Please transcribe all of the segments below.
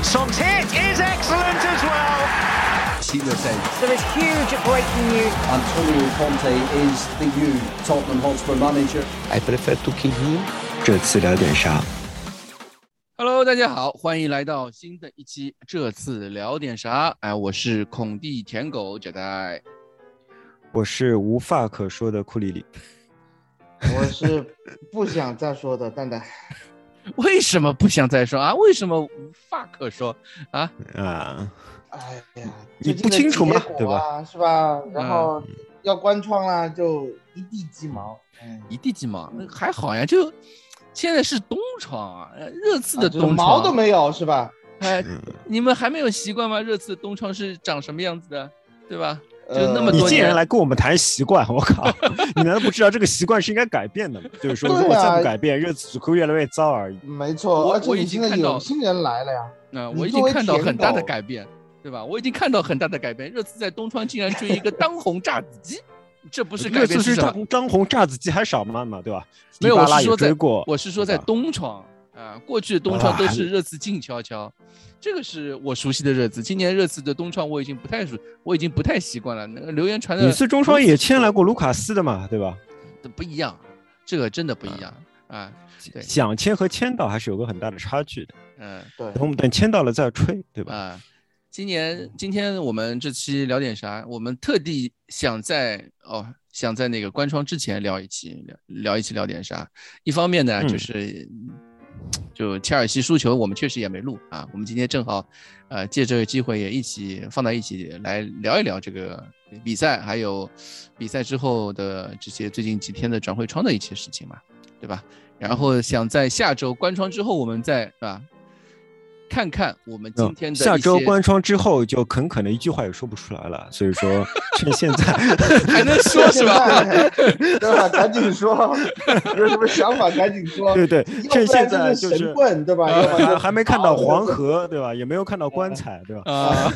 And Son's hit is excellent as well. 七个赛季，There is huge breaking news. Antonio Conte is the new Tottenham Hotspur manager. I prefer to keep him。这次聊点啥？Hello，大家好，欢迎来到新的一期。这次聊点啥？哎，我是孔蒂舔狗贾代。我是无话可说的库里里。我是不想再说的蛋蛋。为什么不想再说啊？为什么无话可说啊？啊，哎呀，你不清楚吗对吧啊？是吧？然后要关窗了，就一地鸡毛。嗯，一地鸡毛，那还好呀，就现在是冬窗啊，呃热刺的冬窗、毛都没有是吧？哎，嗯你们还没有习惯吗？热刺的冬窗是长什么样子的，对吧？就呃那么多年你竟然来跟我们谈习惯，我靠！你难道不知道这个习惯是应该改变的吗？就是说，如果再不改变，日子只会越来越糟而已。没错，而且我我已经看到有新人来了呀。我已经看到很大的改变，对吧？我已经看到很大的改变。热刺在东窗竟然追一个当红炸子鸡，这不是改热变是什么？刺是张张红炸子鸡还少吗嘛，对吧？没有，我是说在，我是说在东窗啊，过去的东窗都啊是热刺静悄悄，这个是我熟悉的热刺。今年热刺的东窗我已经不太熟，我已经不太习惯了。那个留言传的你是中双也签来过卢卡斯的嘛，对吧？不一样，这个真的不一样啊。对想签和签到还是有个很大的差距的。嗯对，等我们等签到了再吹，对吧？啊，今年今天我们这期聊点啥？我们特地想在哦，想在那个关窗之前聊一期，聊聊一期聊点啥？一方面呢，就嗯是就切尔西输球，我们确实也没录啊。我们今天正好，呃，借这个机会也一起放在一起来聊一聊这个比赛，还有比赛之后的这些最近几天的转会窗的一些事情嘛，对吧？然后想在下周关窗之后，我们再啊，看看我们今嗯天的下周关窗之后，就很可能一句话也说不出来了。所以说，趁现在还能说是吧？对吧？赶紧说，有什么想法赶紧说。对对，趁现在就是神棍对吧？还还没看到黄河，对吧？也没有看到棺材，对吧？啊，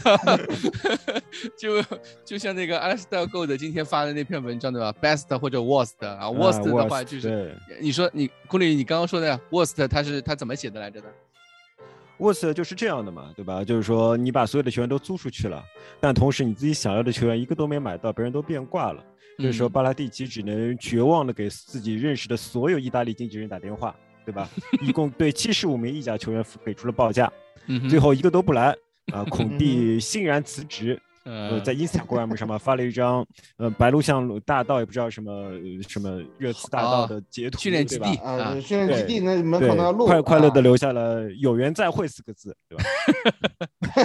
就就像那个 Alistair Gold 今天发的那篇文章对吧？Best 或者 Worst 啊，Worst 的话就是你说你库里，你刚刚说的 Worst 他是他怎么写的来着的？，worst 就是这样的嘛，对吧？就是说你把所有的球员都租出去了，但同时你自己想要的球员一个都没买到，别人都变卦了。这时候嗯巴拉蒂奇只能绝望的给自己认识的所有意大利经纪人打电话，对吧？一共对七十五名意甲球员给出了报价，最后一个都不来啊！孔蒂欣然辞职，呃，呃在 Instagram 上面发了一张，呃，白鹿巷大道也不知道什么呃什么热刺大道哦的截图，训练基对吧？地啊，啊训练基地那门对口那路，快快乐的啊。留下了“有缘再会”四个字，对吧？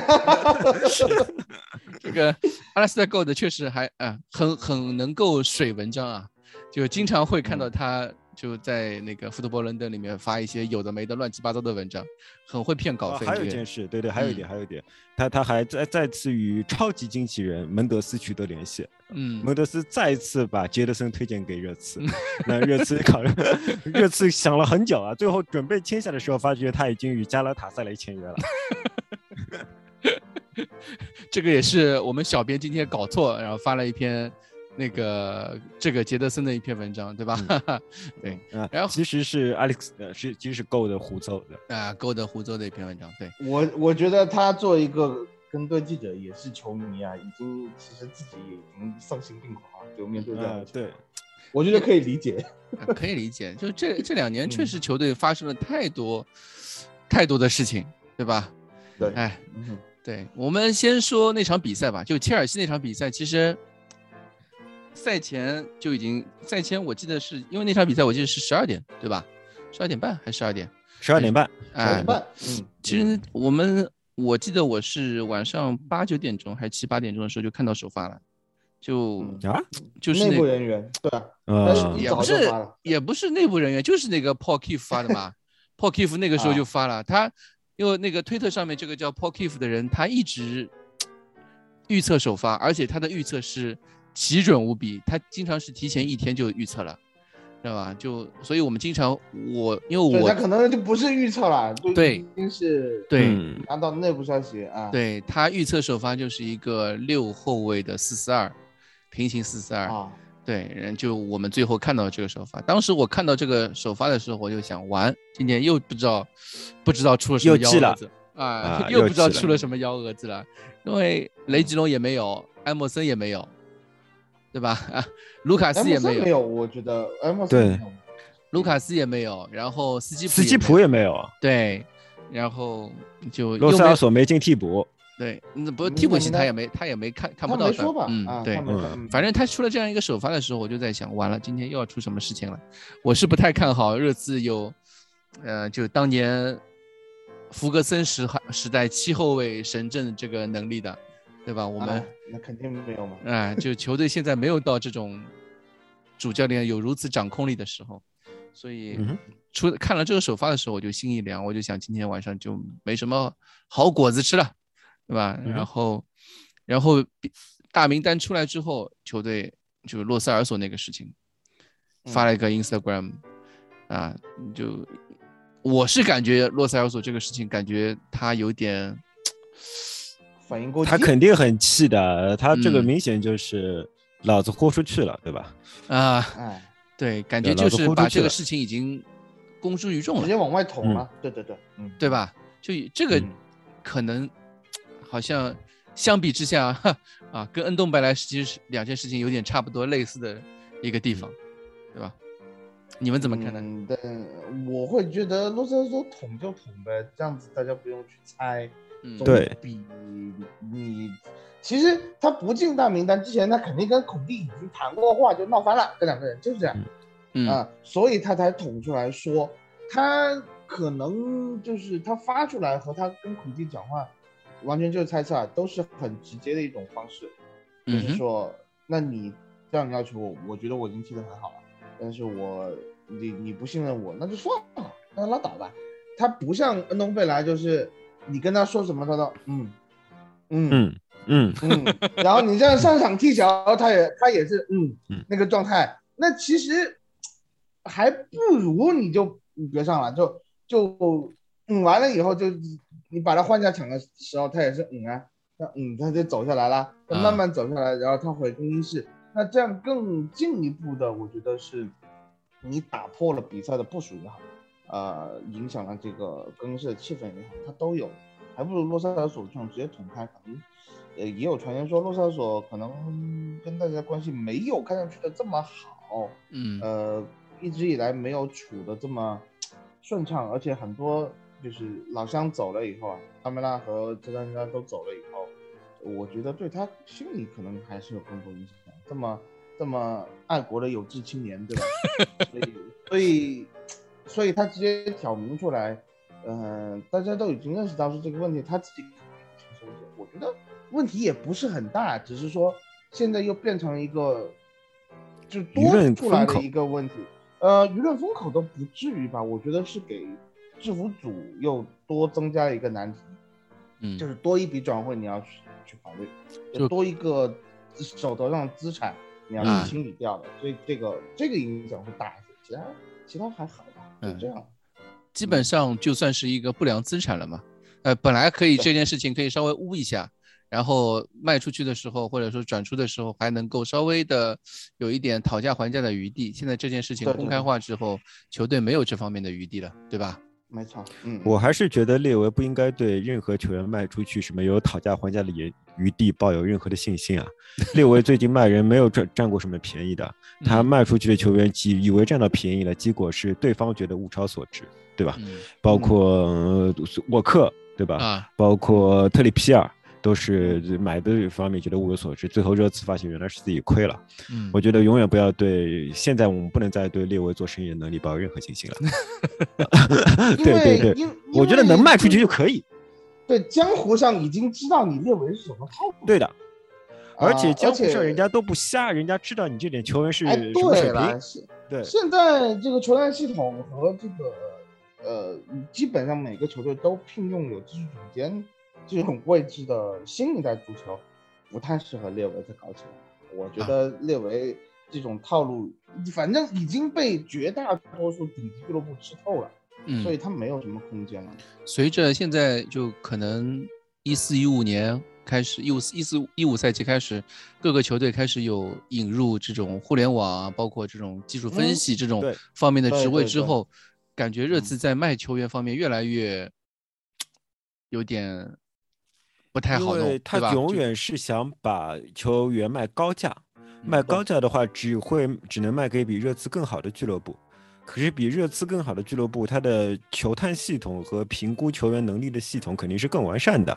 这个 Alistair Gold 确实还啊很很能够水文章啊，就经常会看到他就在那个 Football London 里面发一些有的没的乱七八糟的文章，很会骗稿啊费。这个还有一件事，对对，还有一点，嗯还有一点，他他还再再次与超级经纪人门德斯取得联系，嗯门德斯再次把杰德森推荐给热刺，那热刺考虑，热刺想了很久啊，最后准备签下的时候，发觉他已经与加拉塔萨雷签约了。这个也是我们小编今天搞错，然后发了一篇那个这个杰德森的一篇文章，对吧？对啊，然后其实是 Alex，呃，是其实是 Go 的胡诌的。啊，，Go 的胡诌的一篇文章，对，我我觉得他作为一个跟队记者，也是球迷啊，已经其实自己也已经丧心病狂了，就面对这样对，，我觉得可以理解。啊可以理解。就这这两年确嗯实球队发生了太多太多的事情，对吧？对，哎，嗯对，我们先说那场比赛吧。就切尔西那场比赛，其实赛前就已经赛前，我记得是因为那场比赛，我记得是十二点，对吧？十二点半还是十二点？十二点半，哎十二点，半，嗯，其实我们我记得我是晚上八九点钟还是七八点钟的时候就看到首发了，就嗯啊，就是内部人员对吧？呃但是也不是，也不是内部人员，就是那个 Paul Keefe 发的嘛。Paul Keefe 那个时候就发了，他因为那个推特上面这个叫 Paul Keefe 的人，他一直预测首发，而且他的预测是奇准无比，他经常是提前一天就预测了，知道吧？就所以我们经常我因为我，可能就不是预测了，对已经是对嗯拿到内部消息啊，对他预测首发就是一个六后卫的四四二，平行四四二。啊，对，然后就我们最后看到这个首发，当时我看到这个首发的时候，我就想，完，今年又不知道不知道出了什么幺蛾子啊啊，又不知道出了什么幺蛾子了，因为雷吉隆也没有，埃默森也没有，对吧？啊，卢卡斯也没有，没有，我觉得埃默森对卢卡斯也没有，然后斯基普斯基普也也没有，对，然后就罗又没塞尔索没进替补，对，那，不是替补席他也没他也没看看不到？嗯，啊，对反正他出了这样一个首发的时候，我就在想，完了，今天又要出什么事情了。我是不太看好热刺有，呃，就当年福格森时还时代七后卫神阵这个能力的，对吧？我们啊那肯定没有嘛。哎、就球队现在没有到这种主教练有如此掌控力的时候，所以出看了这个首发的时候，我就心一凉，我就想今天晚上就没什么好果子吃了，对吧？然后，然后大名单出来之后，球队就洛塞尔索那个事情，发了一个 Instagram，、啊，就我是感觉洛塞尔索这个事情，感觉他有点反应过激，他肯定很气的，他这个嗯明显就是老子豁出去了，对吧？啊，哎，对，感觉就是把这个事情已经公诸于众了直接。往外捅了。对对对，嗯，对吧？就这个嗯可能好像相比之下，哈 啊，跟恩东白来其实是两件事情有点差不多类似的一个地方，对吧？你们怎么看呢？嗯，但我会觉得洛塞尔索捅就捅呗，这样子大家不用去猜。嗯，总对。比你其实他不进大名单之前，他肯定跟孔蒂已经谈过话，就闹翻了，这两个人就是这样。嗯。啊，所以他才捅出来说，他可能就是他发出来和他跟孔蒂讲话，完全就是猜测啊，都是很直接的一种方式，就是说，那你这样要求我，我觉得我已经踢得很好了，但是我你你不信任我，那就算了，那拉倒吧。他不像恩东贝莱，就是你跟他说什么，他都嗯。嗯。嗯嗯，嗯，然后你这样上场踢球，他也他也是嗯嗯。那个状态，那其实还不如你就你别上了，就就嗯完了以后就你把他换下场的时候，他也是嗯啊，那嗯他就走下来了，他啊慢慢走下来，然后他回更衣室，那这样更进一步的，我觉得是你打破了比赛的部署也好，呃，影响了这个更衣室的气氛也好，他都有，还不如洛塞尔索这种直接捅开，可能。呃，也有传言说洛萨尔索可能跟大家关系没有看上去的这么好，嗯呃，一直以来没有处的这么顺畅，而且很多就是老乡走了以后啊，阿梅拉和这丹家都走了以后，我觉得对他心里可能还是有更多影响。这么这么爱国的有志青年，对吧？所以所以所以他直接挑明出来，呃，大家都已经认识到是这个问题，他自己承受一些，我觉得问题也不是很大，只是说现在又变成一个就多出来的一个问题。呃，舆论风口都不至于吧？我觉得是给制服组又多增加了一个难题，嗯，就是多一笔转会你要去去考虑，就多一个手头上的资产你要啊去清理掉的，所以这个这个影响会大一些，其他其他还好嗯这样。基本上就算是一个不良资产了嘛。呃，本来可以这件事情可以稍微污一下，然后卖出去的时候或者说转出的时候还能够稍微的有一点讨价还价的余地。现在这件事情公开化之后，球队没有这方面的余地了，对吧？没错，嗯，我还是觉得列维不应该对任何球员卖出去什么有讨价还价的余余地抱有任何的信心啊。列维最近卖人没有占占过什么便宜的，他嗯卖出去的球员以以为占到便宜了，结果是对方觉得物超所值，对吧？嗯包括、呃沃克，对吧？啊，包括特里皮尔。都是买的方面觉得物有所值，最后热刺发现原来是自己亏了。嗯我觉得永远不要对现在我们不能再对列维做生意的能力抱有任何信心了。对对对，因我觉得能卖出去就。可以。对，江湖上已经知道你列维是什么套路。对的，而且啊江湖上人家都不瞎，人家知道你这点球员是哎，什么水对了，平。是对，现在这个球员系统和这个呃，基本上每个球队都聘用有技术总监这种位置的新一代足球，不太适合列维再搞起来。我觉得列维这种套路，反正已经被绝大多数顶级俱乐部吃透了，嗯，所以他没有什么空间了。随着现在就可能一四一五年开始，一五一四一五赛季开始，各个球队开始有引入这种互联网啊，包括这种技术分嗯析这种方面的职位之后，感觉热嗯刺在卖球员方面越来越 有点不太因好弄，为他永远是想把球员卖高价，卖高价的话只会只能卖给比热刺更好的俱乐部。可是比热刺更好的俱乐部，他的球探系统和评估球员能力的系统肯定是更完善的。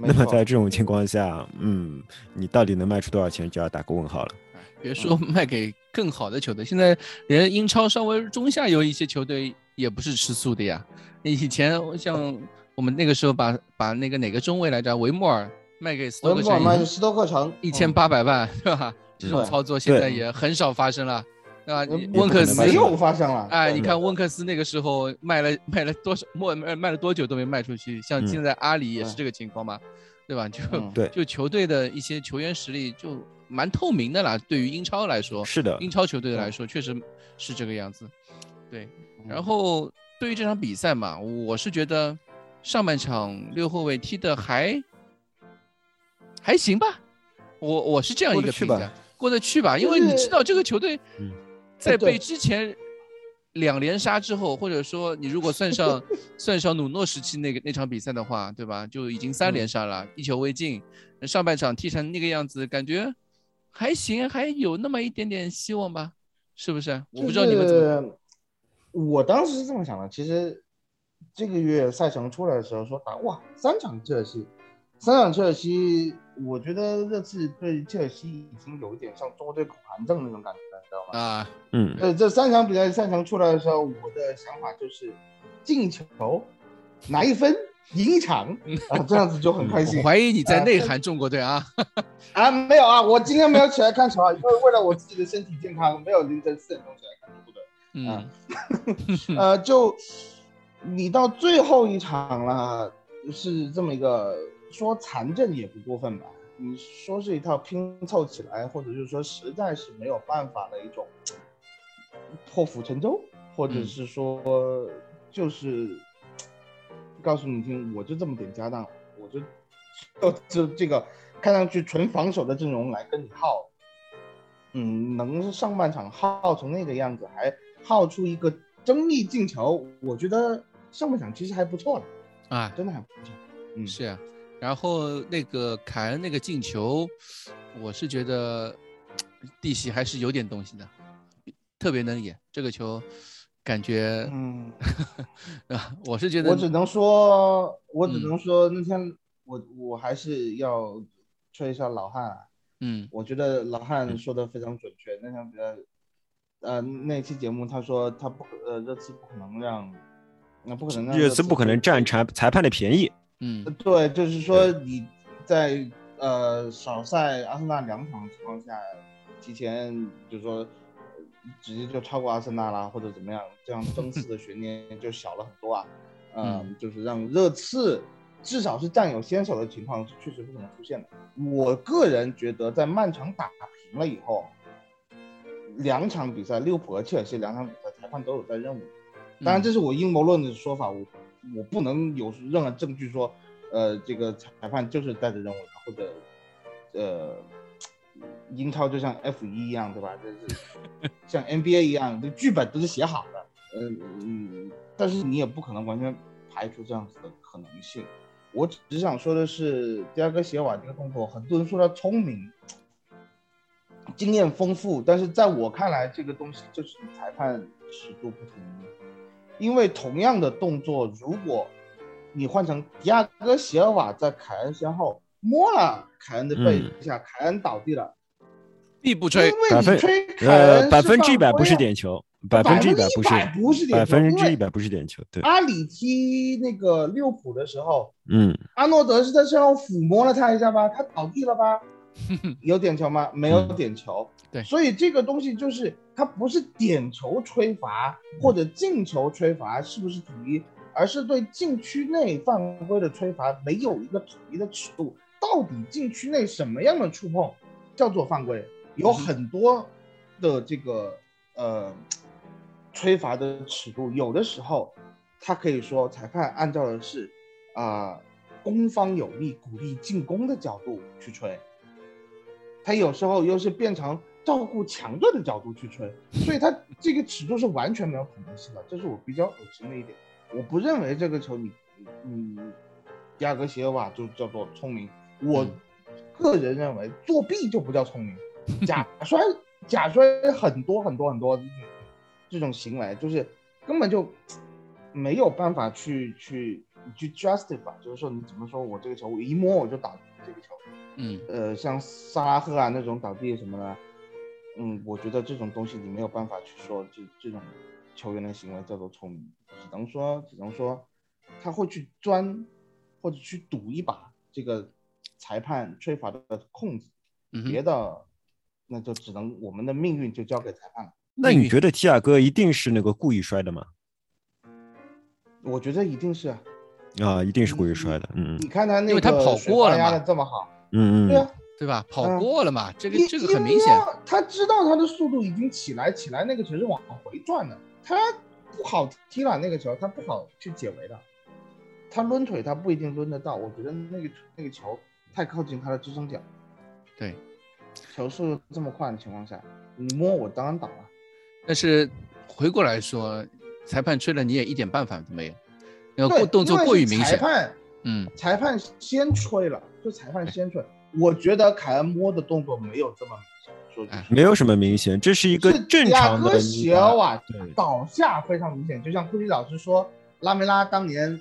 那么在这种情况下，嗯，你到底能卖出多少钱，就要打个问号了。别说卖给更好的球队，现在连英超稍微中下游一些球队也不是吃素的呀。以前像我们那个时候把把那个哪个中卫来着，维莫尔卖给斯托克城，维莫尔卖城斯托克城一千八百万，是吧？这种操作现在也很少发生了，对吧？温克斯发生没有发生了。哎，你看温克斯那个时候卖了卖了多少，卖卖卖了多久都没卖出去，像嗯现在阿里也是这个情况嘛，对吧？就嗯对就球队的一些球员实力就蛮透明的啦，对于英超来说，是的，英超球队来说确实是这个样子，对。嗯然后对于这场比赛嘛，我是觉得上半场六后卫踢的还还行吧，我我是这样一个评价，过得去吧，因为你知道这个球队嗯在被之前两连杀之后，或者说你如果算上 算上努诺时期那个那场比赛的话，对吧？就已经三连杀了，一球未进，上半场踢成那个样子，感觉还行，还有那么一点点希望吧，是不是？我不知道你们怎么。么。我当时是这么想的，其实这个月赛程出来的时候说打哇三场切尔西，三场切尔西，我觉得热刺对切尔西已经有一点像中国队恐韩症那种感觉了，你知道吗？啊，嗯，呃，这三场比赛赛程出来的时候，我的想法就是进球拿一分赢一场 啊，这样子就很开心我。怀疑你在内涵中国队啊。啊，没有啊，我今天没有起来看球啊，因为为了我自己的身体健康，没有凌晨四点钟起来看中国队。嗯，呃，就你到最后一场了，是这么一个说残阵也不过分吧？你说是一套拼凑起来，或者就是说实在是没有办法的一种破釜沉舟，或者嗯是说就是告诉你听，我就这么点家当，我就就就这个看上去纯防守的阵容来跟你耗，嗯，能上半场耗成那个样子，还耗出一个争议进球，我觉得上半场其实还不错的，啊，真的还不错。嗯，是啊。然后那个凯恩那个进球，我是觉得 弟媳还是有点东西的，特别能演这个球，感觉，嗯，啊，我是觉得我只能说，我只嗯能说那天我我还是要吹一下老汉啊，嗯我觉得老汉说的非常准确。那场比赛，呃，那期节目他说他不可呃热刺不可能让，那不可能让热刺不可能占裁裁判的便宜。嗯对，就是说你在呃少赛阿森纳两场的情况下，提前就是说呃直接就超过阿森纳啦，或者怎么样，这样 争四的悬念就小了很多啊。嗯，嗯就是让热刺至少是占有先手的情况是确实不可能出现的。我个人觉得，在曼城打平了以后，两场比赛，利物浦和切尔西两场比赛，裁判都有在任务。当然，这是我阴谋论的说法，我我不能有任何证据说，呃，这个裁判就是带着任务的，或者，呃，英超就像 F 一一样，对吧？就是 像 NBA 一样，这剧本都是写好的，嗯嗯，但是你也不可能完全排除这样子的可能性。我只想说的是，第二个鞋瓦这个动作，很多人说他聪明，经验丰富，但是在我看来，这个东西就是裁判尺度不同。因为同样的动作，如果你换成迪亚哥·席尔瓦在凯恩身后摸了凯恩的背一下，凯恩倒地了，必不吹因。为百分你吹凯呃，恩百分之一百不是点球，百分之一百不是，不是点百分之一百不是点球。对，阿里踢那个利物浦的时候，嗯，阿诺德是在身后抚摸了他一下吧，他倒地了吧？有点球吗？没有嗯点球。对所以这个东西就是它不是点球吹罚或者进球吹罚是不是统一，而是对禁区内犯规的吹罚没有一个统一的尺度。到底禁区内什么样的触碰叫做犯规？有很多的这个呃吹罚的尺度，有的时候他可以说裁判按照的是啊、攻方有利、鼓励进攻的角度去吹，他有时候又是变成照顾强队的角度去吹，所以他 这个尺度是完全没有可能性的，这是我比较恶心的一点。我不认为这个球你你迪亚哥席尔瓦就叫做聪明。我嗯个人认为作弊就不叫聪明，假摔假摔很多很多很多这种行为，就是根本就没有办法去去去 justify，就是说你怎么说我这个球我一摸我就打这个球，嗯呃，像萨拉赫啊那种倒地什么的，嗯，我觉得这种东西你没有办法去说这这种球员的行为叫做聪明，只能说只能说他会去钻或者去赌一把这个裁判吹罚的控制，嗯别的那就只能我们的命运就交给裁判了。那你觉得提亚哥一定是那个故意摔的吗？我觉得一定是啊，啊，一定是故意摔的。嗯你看他那个因为他跑过了压的这么好，嗯嗯对啊嗯，，对吧？跑嗯过了嘛，这个这个很明显。啊他知道他的速度已经起来，起来那个球是往回转的，他不好踢了那个球，他不好去解围的。他抡腿他不一定抡得到，我觉得那个那个球太靠近他的支撑脚，对，球速这么快的情况下，你摸我当然挡了。但是回过来说，裁判吹了你也一点办法都没有，动作因为是过于明显。裁判嗯，裁判先吹了，就裁判先吹。我觉得凯恩摸的动作没有这么明显，说句哎实话没有什么明显，这是一个正常的哥席尔瓦倒下非常明显，就像库里老师说，拉梅拉当年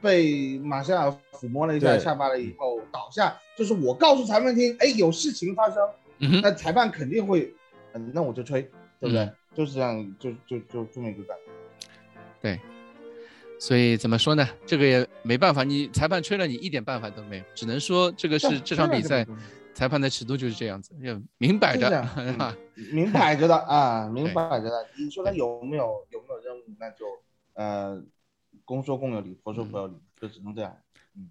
被马夏尔抚摸了一下下巴了以后倒下，就是我告诉裁判听，哎，有事情发生，嗯，那裁判肯定会，嗯，那我就吹，对不对？嗯就是这样，就就就这么一个感觉。对。所以怎么说呢？这个也没办法，你裁判吹了，你一点办法都没有，只能说这个是这场比赛裁判的尺度就是这样子，就明摆着？明摆着的啊，明摆着的。你说他有没有有没有任务，那就呃，公说公有理，婆说婆有理，就只能这样。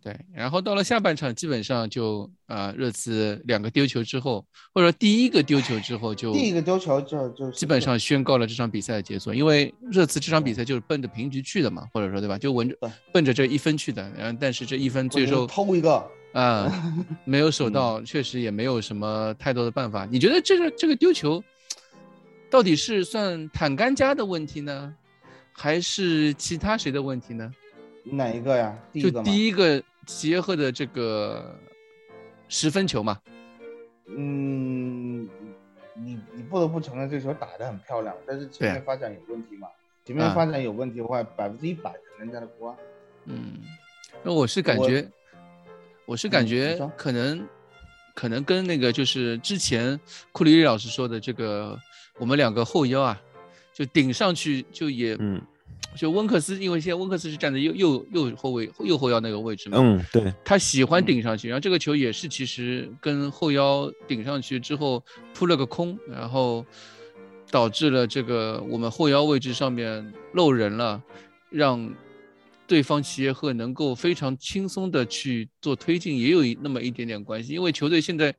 对，然后到了下半场，基本上就啊，热刺两个丢球之后，或者第一个丢球之后就第一个丢球就就基本上宣告了这场比赛的结束，因为热刺这场比赛就是奔着平局去的嘛，或者说对吧？就闻着奔着这一分去的，然后但是这一分最后偷一个，啊、没有守嗯到，确实也没有什么太多的办法。你觉得这个这个丢球，到底是算坦甘加的问题呢，还是其他谁的问题呢？哪一个呀？第就一个嘛。第一个齐耶赫的这个十分球嘛，嗯，你你不得不承认这球打得很漂亮，但是前面发展有问题嘛？前面啊发展有问题的话，百分之一百是人家的锅啊。嗯，那我是感觉，我是感觉可能，可能跟那个就是之前库里里老师说的这个，我们两个后腰啊，就顶上去就也，嗯就温克斯，因为现在温克斯是站在右右右后卫右后腰那个位置嘛，嗯，对，他喜欢嗯顶上去，然后这个球也是其实跟后腰顶上去之后扑了个空，然后导致了这个我们后腰位置上面漏人了，让对方齐耶赫能够非常轻松的去做推进，也有那么一点点关系，因为球队现在。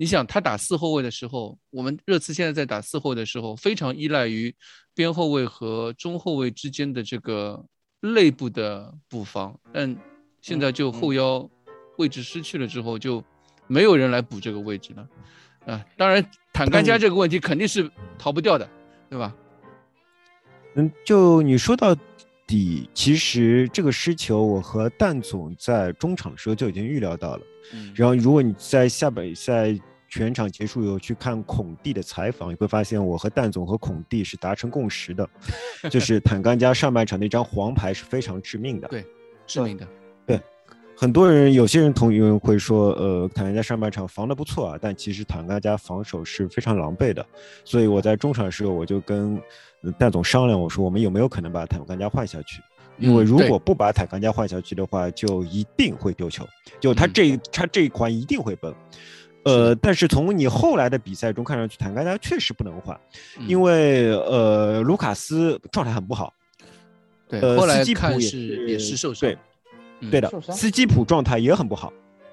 你想他打四后卫的时候，我们热刺现在在打四后卫的时候，非常依赖于边后卫和中后卫之间的这个内部的补防，但现在就后腰位置失去了之后，就没有人来补这个位置了。啊，当然坦甘加这个问题肯定是逃不掉的，对吧？嗯，就你说到底，其实这个失球，我和蛋总在中场的时候就已经预料到了。嗯然后，如果你在下半赛全场结束以后去看孔蒂的采访，你会发现我和蛋总和孔蒂是达成共识的，就是坦甘加上半场那张黄牌是非常致命的。对致命的。对很多人，有些人同意会说，呃，坦甘加上半场防得不错啊，但其实坦甘加防守是非常狼狈的。所以我在中场的时候，我就跟呃蛋总商量，我说我们有没有可能把坦甘加换下去？因为如果不把坦甘加换下去的话，就一定会丢球，就他嗯这、他这一款一定会崩。呃，但是从你后来的比赛中看上去，坦甘加确实不能换，嗯。因为呃，卢卡斯状态很不好，对，呃后来斯基普也看是也是是受伤对，嗯。对的斯基普状态也很不好，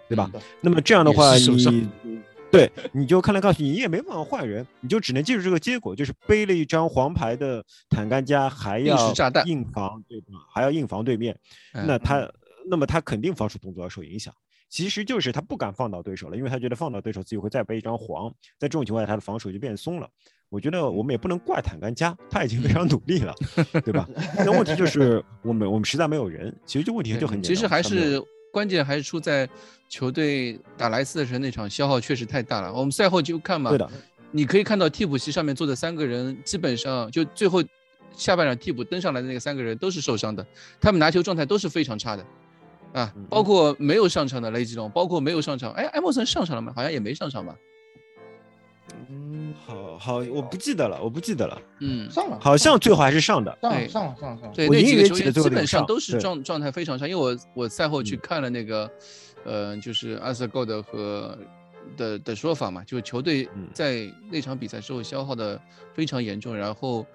对吧？对那么这样的话，你 对你就看来告诉你，你也没办法换人，你就只能记住这个结果，就是背了一张黄牌的坦甘加还要硬防对吧？还要硬防对面，嗯那他那么他肯定防守动作要受影响，其实就是他不敢放倒对手了，因为他觉得放倒对手自己会再背一张黄，在这种情况下他的防守就变松了。我觉得我们也不能怪坦甘加，他已经非常努力了，对吧？那问题就是 我们我们实在没有人，其实这问题就很简单。其实还是关键还是出在球队打莱斯的时候那场消耗确实太大了。我们赛后就看嘛，对的，你可以看到替补席上面坐的三个人，基本上就最后下半场替补登上来的那个三个人都是受伤的，他们拿球状态都是非常差的，啊嗯，包括没有上场的雷吉隆，包括没有上场，哎，埃莫森上场了吗？好像也没上场吧？嗯，好好，我不记得了，我不记得了，嗯，上了，好像最后还是上的。上了上了上了上了，对，那几个球员基本上都是状状态非常差，因为我我赛后去嗯。看了那个，呃，就是阿瑟够的和的的说法嘛，就是球队嗯。在那场比赛之后消耗的非常严重，然后，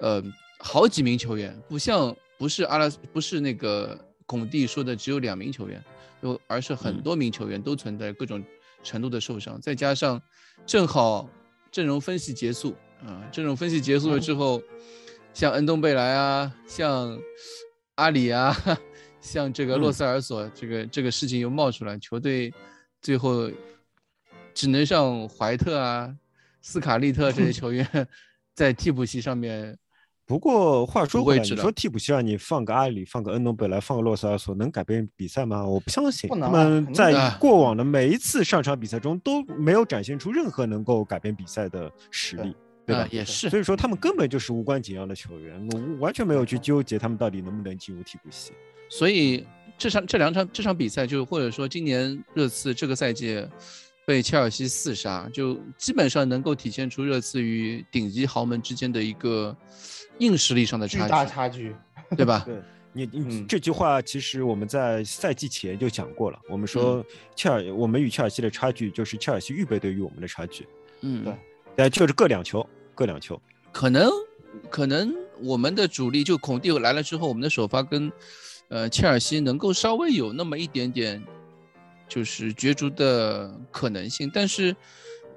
呃，好几名球员，不像不是阿拉不是那个孔蒂说的只有两名球员，有而是很嗯。多名球员都存在各种程度的受伤，再加上正好阵容分析结束啊，阵容分析结束了之后，像恩东贝莱啊，像阿里啊，像这个洛嗯。塞尔索，这个这个事情又冒出来，球队最后只能让怀特啊、斯卡利特这些球员 在替补席上面。不过话说回来，你说替补席让你放个阿里，放个恩东贝莱，放个洛塞尔索，能改变比赛吗？我不相信。他们在过往的每一次上场比赛中都没有展现出任何能够改变比赛的实力，对吧啊？也是所以说他们根本就是无关紧要的球员，我完全没有去纠结他们到底能不能进入替补席。所以这场这两场这场比赛，就或者说今年热刺这个赛季被切尔西四杀，就基本上能够体现出热刺与顶级豪门之间的一个硬实力上的巨大差距，大差距，对吧？对你你嗯这句话其实我们在赛季前就讲过了，我们说切尔我们与切尔西的差距就是切尔西预备队与我们的差距，嗯，对呃，就是各两球，各两球。可能可能我们的主力就孔蒂来了之后，我们的首发跟呃切尔西能够稍微有那么一点点就是角逐的可能性，但是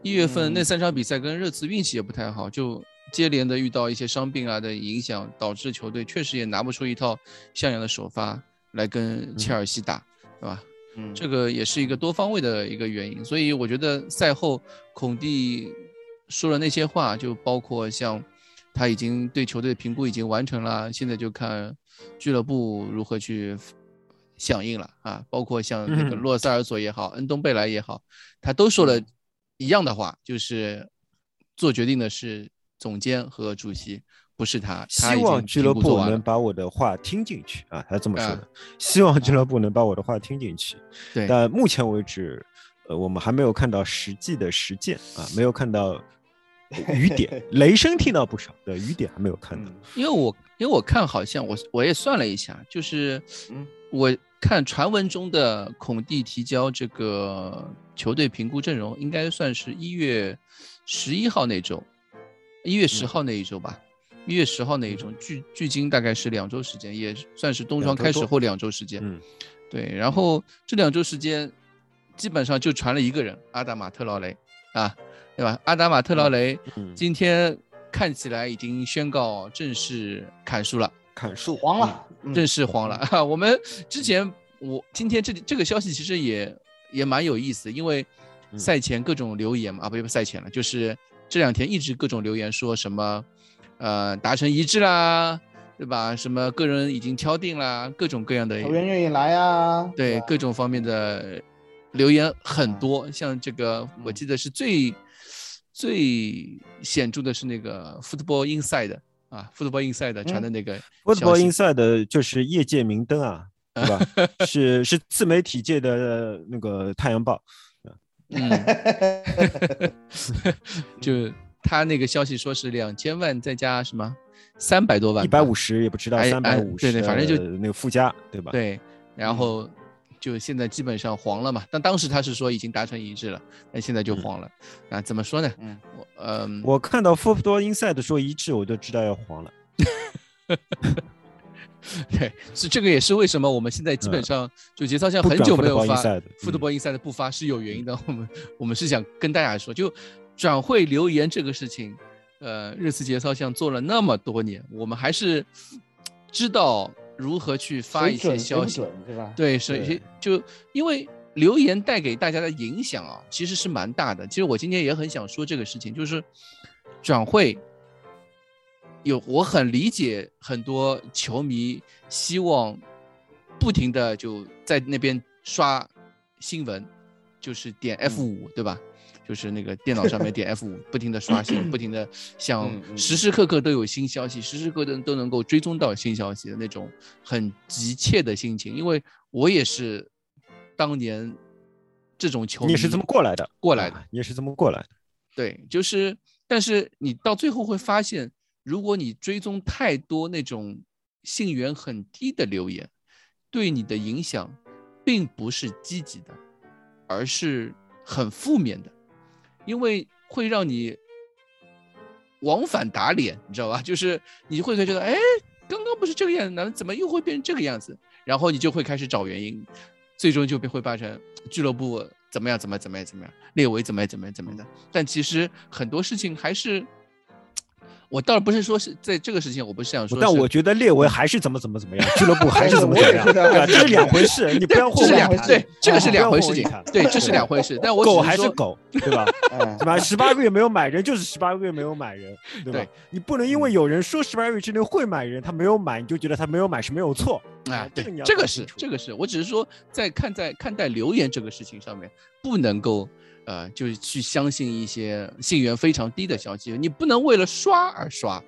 一月份那嗯三场比赛跟热刺运气也不太好，就接连的遇到一些伤病啊的影响，导致球队确实也拿不出一套像样的首发来跟切尔西打，对吧？嗯，这个也是一个多方位的一个原因，所以我觉得赛后孔蒂说了那些话，就包括像他已经对球队的评估已经完成了，现在就看俱乐部如何去响应了啊，包括像那个嗯。洛塞尔索也好，恩东贝莱也好，他都说了嗯。一样的话，就是做决定的是总监和主席，不是他。他希望俱乐部能把我的话听进去啊，他这么说啊的。希望俱乐部能把我的话听进去。对但目前为止，呃，我们还没有看到实际的实践啊，没有看到雨点，雷声听到不少，对，雨点还没有看到。嗯因为我因为我看好像我我也算了一下，就是嗯我看传闻中的孔蒂提交这个球队评估阵容，应该算是一月十一号那周，一月十号那一周吧，一月十号那一周，距距今大概是两周时间，也算是冬窗开始后两周时间。嗯，对，然后这两周时间，基本上就传了一个人，阿达马特劳雷啊，对吧？阿达马特劳雷嗯今天看起来已经宣告正式砍树了，砍树黄了，嗯正式黄了。啊！我们之前我今天这这个消息其实也也蛮有意思，因为嗯赛前各种留言嘛，啊不不赛前了，就是这两天一直各种留言说什么，呃达成一致啦，对吧？什么个人已经敲定啦，各种各样的球员愿意来啊，对各种方面的留言很多，像这个我记得是最最显著的是那个 Football Inside 啊，Football Inside 传的那个消 Football Inside 就是业界明灯啊，对吧？是是自媒体界的那个太阳报。嗯，就他那个消息说是两千万再加什么三百多万吧，一百五十也不知道，三百五十，对对反正就那个附加，对吧？，对，然嗯后就现在基本上黄了嘛。但当时他是说已经达成一致了，那现在就嗯黄了。啊，怎么说呢？嗯，我嗯，我看到 Football Inside 说一致，我就知道要黄了。对，是这个也是为什么我们现在基本嗯上就节操像很久没有发 Football Inside 不发是有原因的。我们我们是想跟大家说，就转会留言这个事情，呃，热刺节操像做了那么多年，我们还是知道如何去发一些消息。对吧？对，所以就因为留言带给大家的影响啊，其实是蛮大的。其实我今天也很想说这个事情，就是转会有我很理解很多球迷希望不停的就在那边刷新闻，就是点 F 五、对吧？就是那个电脑上面点 F 五，不停的刷新，不停的想时时刻刻都有新消息，时时刻刻都能够追踪到新消息的那种很急切的心情。因为我也是当年这种球迷，是这么过来的，过来的啊你也是这么过来的。对，就是，但是你到最后会发现，如果你追踪太多那种信源很低的留言，对你的影响并不是积极的，而是很负面的，因为会让你往返打脸，你知道吧？就是你会觉得，哎，刚刚不是这个样子，怎么又会变成这个样子？然后你就会开始找原因，最终就被会变成俱乐部怎么样怎么样怎么样怎么样，列维怎么样怎么样怎么样的。但其实很多事情还是，我倒不是说是在这个事情，我不是想说是，但我觉得列维还是怎么怎么怎么样，俱乐部还是怎么 怎么样，对吧？这是两回事，你不要这是两混淆对，这个是啊两回事情不要对，这是两回事。但我狗只是说，还是狗，对吧？嗯对吧？十八个月没有买人就是十八个月没有买人，对吧？对你不能因为有人说十八个月之内会买人，他没有买，你就觉得他没有买是没有错。啊，对这个是搞清楚这个是我只是说在看在看待留言这个事情上面，不能够呃，就是去相信一些信源非常低的消息，你不能为了刷而刷，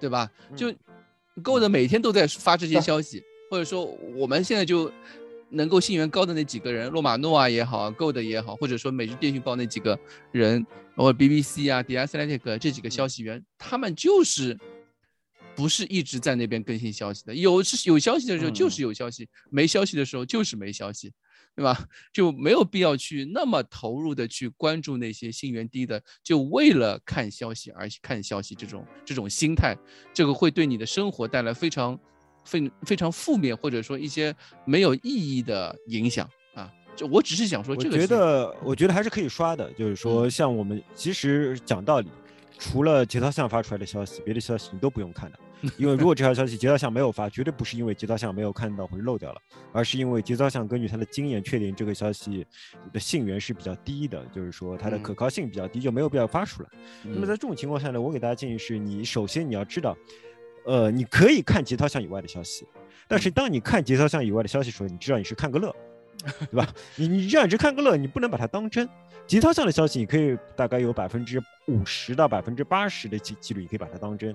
对吧？就 Gold 每天都在发这些消息，或者说我们现在就能够信源高的那几个人，洛马诺啊也好，Gold 也好，或者说每日电讯报那几个人，或者 BBC 啊、The Athletic 这几个消息源，他们就是。不是一直在那边更新消息的，有是有消息的时候嗯就是有消息，没消息的时候就是没消息，对吧？就没有必要去那么投入的去关注那些信源低的，就为了看消息而看消息这种这种心态，这个会对你的生活带来非常非非常负面或者说一些没有意义的影响啊。就我只是想说这个我觉，得，我觉得还是可以刷的，就是说，像我们其实讲道理，除了节操项发出来的消息，别的消息你都不用看的，因为如果这条消息节操项没有发，绝对不是因为节操项没有看到或者漏掉了，而是因为节操项根据他的经验确定这个消息的信源是比较低的，就是说它的可嗯靠性比较低，就没有必要发出来。那么嗯在这种情况下呢，我给大家建议是你首先你要知道，呃，你可以看节操项以外的消息，但是当你看节操项以外的消息的时候，你知道你是看个乐，对吧？你你这样只看个乐，你不能把它当真。节操上的消息，你可以大概有百分之五十到百分之八十的几几率，你可以把它当真。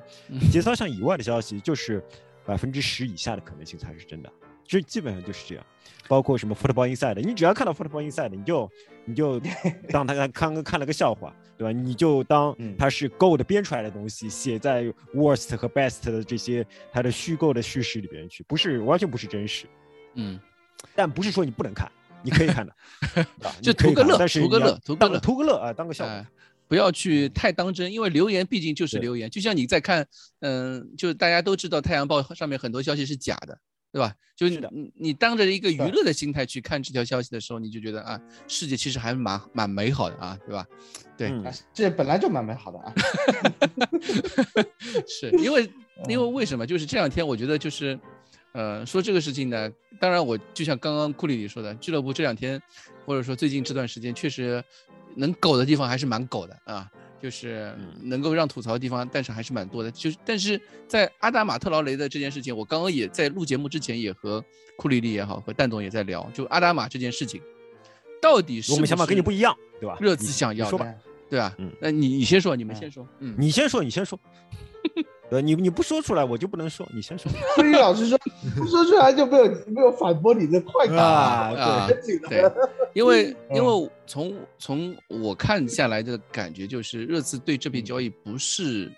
节操上以外的消息，就是百分之十以下的可能性才是真的。这基本上就是这样，包括什么 Football Inside，你只要看到 Football Inside，你就你就 当他看看看了个笑话，对吧？你就当嗯它是 Gold 编出来的东西，写在 Worst 和 Best 的这些它的虚构的叙事里边去，不是完全不是真实。嗯，但不是说你不能看，你可以看的，啊就图个乐但是图个乐图个乐图个乐啊，当个笑。不要去太当真，因为留言毕竟就是留言，就像你在看，嗯、就大家都知道《太阳报》上面很多消息是假的，对吧？就是你你你当着一个娱乐的心态去看这条消息的时候，你就觉得啊，世界其实还蛮蛮美好的啊，对吧？对，这本来就蛮美好的啊。是因为因为为什么？就是这两天我觉得就是，呃，说这个事情呢，当然我就像刚刚库里里说的，俱乐部这两天或者说最近这段时间确实能苟的地方还是蛮苟的啊，就是能够让吐槽的地方，但是还是蛮多的。就是但是在阿达马特劳雷的这件事情，我刚刚也在录节目之前也和库里里也好和蛋总也在聊，就阿达马这件事情，到底是我们想法跟你不一一样，对吧？热刺想要的你说吧，对吧？嗯那你你先说，你们嗯先说，嗯，你先说，你先说。呃，你你不说出来，我就不能说，你先说 所以老师说，不说出来就没有没有反驳你的快感啊。对，因为 因嗯为从从我看下来的感觉就是，热刺对这笔交易不是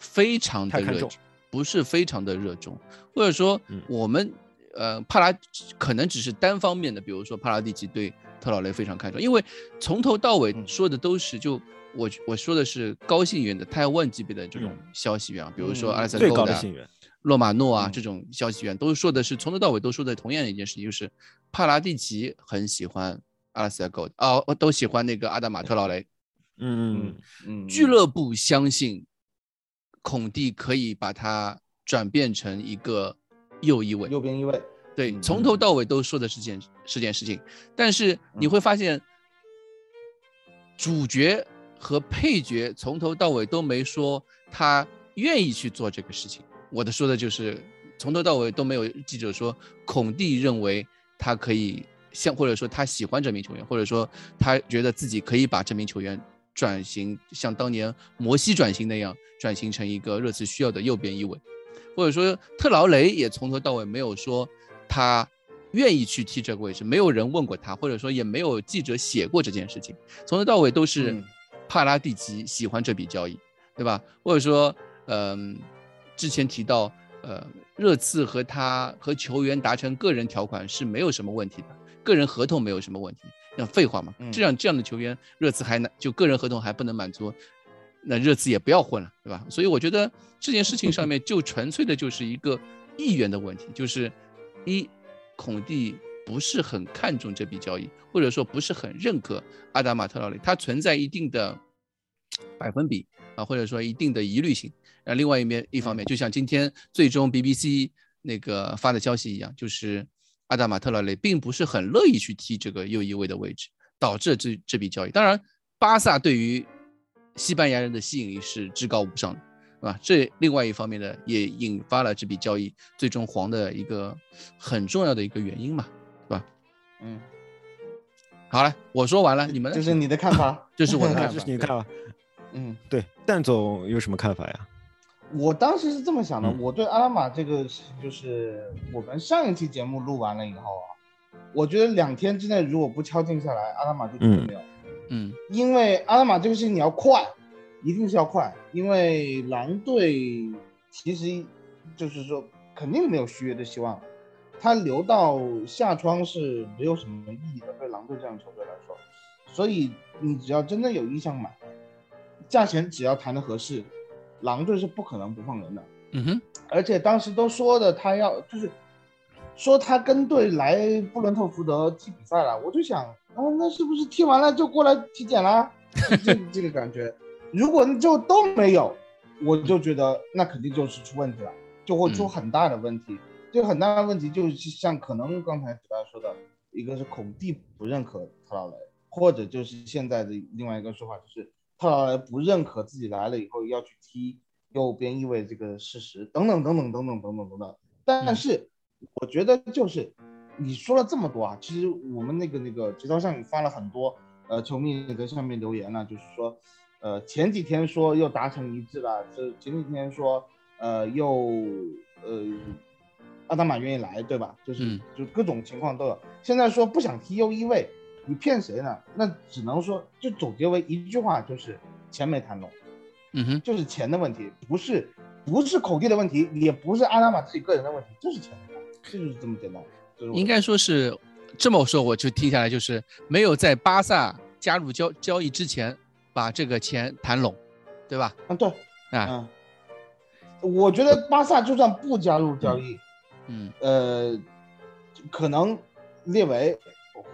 非常的热衷，不是非常的热衷，或者说嗯我们呃帕拉可能只是单方面的，比如说帕拉蒂奇对特劳雷非常看重，因为从头到尾嗯说的都是就。我我说的是高信源的泰万级别的这种嗯消息源啊，比如说嗯阿莱森最高的信源。洛马诺啊嗯这种消息源都说的是从头到尾都说的同样的一件事情，就是帕拉蒂奇很喜欢阿拉斯加 Gold 啊，我都喜欢那个阿达马特劳雷。嗯嗯嗯，俱乐部相信孔蒂可以把他转变成一个右翼位，右边翼位，对，嗯从头到尾都说的是件是件事情，但是你会发现，主角和配角从头到尾都没说他愿意去做这个事情。我的说的就是从头到尾都没有记者说孔蒂认为他可以像，或者说他喜欢这名球员，或者说他觉得自己可以把这名球员转型像当年摩西转型那样转型成一个热刺需要的右边翼卫。或者说特劳雷也从头到尾没有说他愿意去踢这个位置，没有人问过他，或者说也没有记者写过这件事情，从头到尾都是帕拉蒂奇喜欢这笔交易，对吧？或者说，嗯、之前提到，呃，热刺和他和球员达成个人条款是没有什么问题的，个人合同没有什么问题，那废话嘛，嗯这样这样的球员，热刺还难就个人合同还不能满足，那热刺也不要混了，对吧？所以我觉得这件事情上面就纯粹的就是一个意愿的问题，就是一孔蒂不是很看重这笔交易，或者说不是很认可阿达马特劳雷，他存在一定的百分比啊，或者说一定的疑虑性。那另外一面一方面，就像今天最终 BBC 那个发的消息一样，就是阿达马特劳雷并不是很乐意去踢这个右翼位的位置，导致这这笔交易。当然，巴萨对于西班牙人的吸引力是至高无上的，是吧？这另外一方面呢，也引发了这笔交易最终黄的一个很重要的一个原因嘛？嗯，好了，我说完了，你们这是你的看法，这是我的 看法。这是你看法。嗯，对，蛋总有什么看法呀？我当时是这么想的，嗯。我对阿拉玛这个事情，就是我们上一期节目录完了以后啊，我觉得两天之内如果不敲定下来，阿拉玛就肯定没有。嗯。因为阿拉玛这个事情你要快，一定是要快，因为狼队其实就是说肯定没有续约的希望，他留到下窗是没有什么意义的，对狼队这样的球队来说，所以你只要真的有意向买，价钱只要谈的合适，狼队是不可能不放人的。嗯哼，而且当时都说的他要就是说他跟队来布伦特福德踢比赛了，我就想，啊，那是不是踢完了就过来体检啦？这这个感觉，如果就都没有，我就觉得那肯定就是出问题了，就会出很大的问题。这个很大的问题就是像可能刚才给大说的，一个是孔蒂不认可特劳雷，或者就是现在的另外一个说法就是特劳雷不认可自己来了以后要去踢右边翼位这个事实，等等等等等等等等等等。但是我觉得就是你说了这么多啊，其实我们那个那个节操上也发了很多，呃，球迷也在上面留言了，就是说，呃，前几天说又达成一致了，这前几天说，呃，又呃，阿达玛愿意来，对吧？就是、嗯就各种情况都有。现在说不想踢右翼位，你骗谁呢？那只能说就总结为一句话，就是钱没谈拢。嗯哼，就是钱的问题，不是不是口蒂的问题，也不是阿达玛自己个人的问题，就是钱的问题，这就是这么简单。应该说是这么说，我就听下来就是没有在巴萨加入交交易之前把这个钱谈拢，对吧？嗯，对，啊，嗯，我觉得巴萨就算不加入交易，嗯呃，可能列维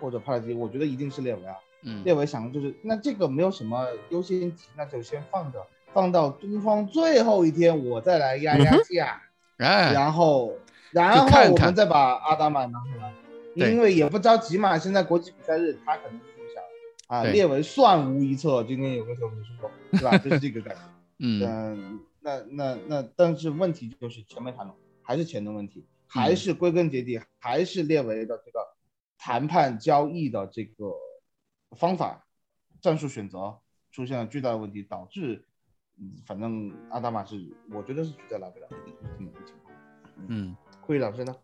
或者帕拉基，我觉得一定是列维啊。嗯列维想的就是，那这个没有什么优先级，那就先放着，放到东方最后一天我再来压压价。哎，然后然后我们再把阿达玛拿回来，因为也不着急嘛。现在国际比赛日，他可能是想啊，列为算无一策。今天有个球迷说，是吧？就是这个感觉。嗯嗯，那那那，但是问题就是钱没谈拢，还是钱的问题，还是归根结底还是列为的这个谈判交易的这个方法、战术选择出现了巨大的问题，导致，嗯，反正阿达玛是我觉得是绝对来不了的这么一个情况。嗯库里老师呢？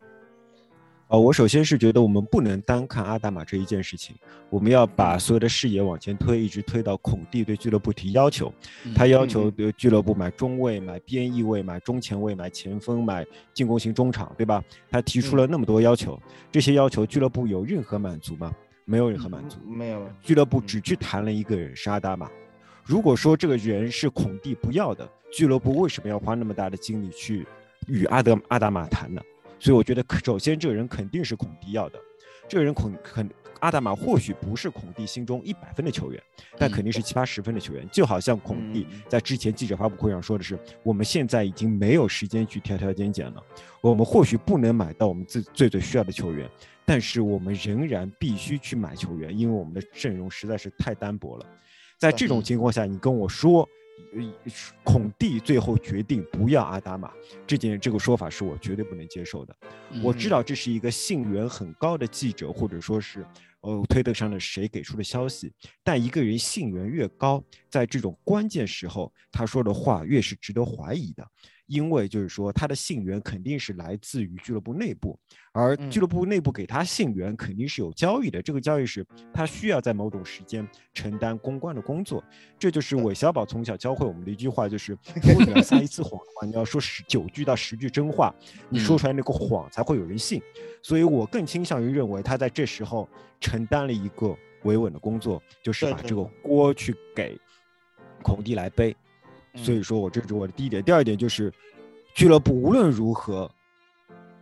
呃，我首先是觉得我们不能单看阿达玛这一件事情，我们要把所有的视野往前推，一直推到孔蒂对俱乐部提要求。嗯他要求对俱乐部买中卫、买边翼位、买中前卫、买前锋、买进攻型中场，对吧？他提出了那么多要求，这些要求俱乐部有任何满足吗？没有任何满足。没有，俱乐部只去谈了一个人是阿达玛。如果说这个人是孔蒂不要的，俱乐部为什么要花那么大的精力去与阿德阿达玛谈呢？所以我觉得，首先这个人肯定是孔蒂要的。这个人孔肯阿达玛或许不是孔蒂心中一百分的球员，但嗯肯定是七八十分的球员。就好像孔蒂嗯在之前记者发布会上说的是，我们现在已经没有时间去挑挑拣拣了，我们或许不能买到我们最最最需要的球员，但是我们仍然必须去买球员，因为我们的阵容实在是太单薄了。在这种嗯情况下，你跟我说。呃孔蒂最后决定不要阿达玛，这件这个说法是我绝对不能接受的。我知嗯道这是一个信源很高的记者，或者说是呃推特上的谁给出的消息，但一个人信源越高，在这种关键时候，他说的话越是值得怀疑的，因为就是说他的信源肯定是来自于俱乐部内部，而嗯俱乐部内部给他信源肯定是有交易的，这个交易是他需要在某种时间承担公关的工作，这就是韦小宝从小教会我们的一句话，就是如果你要撒一次谎的话，你要说十九句到十句真话，你说嗯出来那个谎才会有人信。所以我更倾向于认为他在这时候承担了一个维稳的工作，就是把这个锅去给孔蒂来背。所以说我这是我的第一点，第二点就是俱乐部无论如何，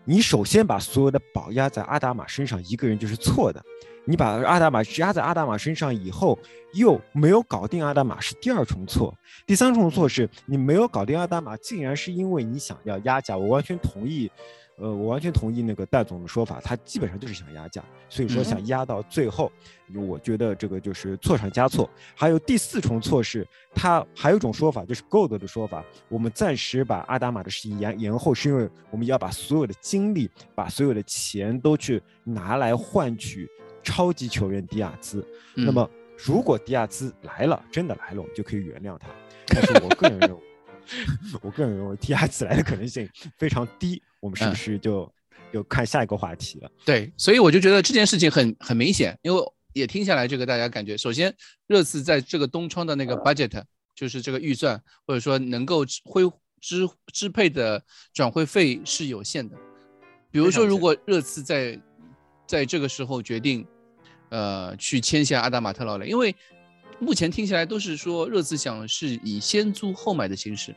你首先把所有的宝压在阿达玛身上，一个人就是错的。你把阿达玛压在阿达玛身上以后，又没有搞定阿达玛，是第二重错。第三重错是你没有搞定阿达玛，竟然是因为你想要压价。我完全同意，呃，我完全同意那个戴总的说法，他基本上就是想压价，所以说嗯想压到最后，我觉得这个就是错上加错。还有第四重错是，他还有一种说法，就是 Gold 的说法，我们暂时把阿达玛的事情延延后，是因为我们要把所有的精力、把所有的钱都去拿来换取超级球员迪亚兹。那嗯么，如果迪亚兹来了，真的来了，我们就可以原谅他。但是我个人认为，我个人认为迪亚兹来的可能性非常低。我们是不嗯是就就看下一个话题了？对，所以我就觉得这件事情很很明显，因为也听下来，这个大家感觉，首先热刺在这个东窗的那个 budget，就是这个预算或者说能够支挥支支配的转会费是有限的。比如说，如果热刺在在这个时候决定，呃，去签下阿达马特劳雷，因为目前听起来都是说热刺想是以先租后买的形式，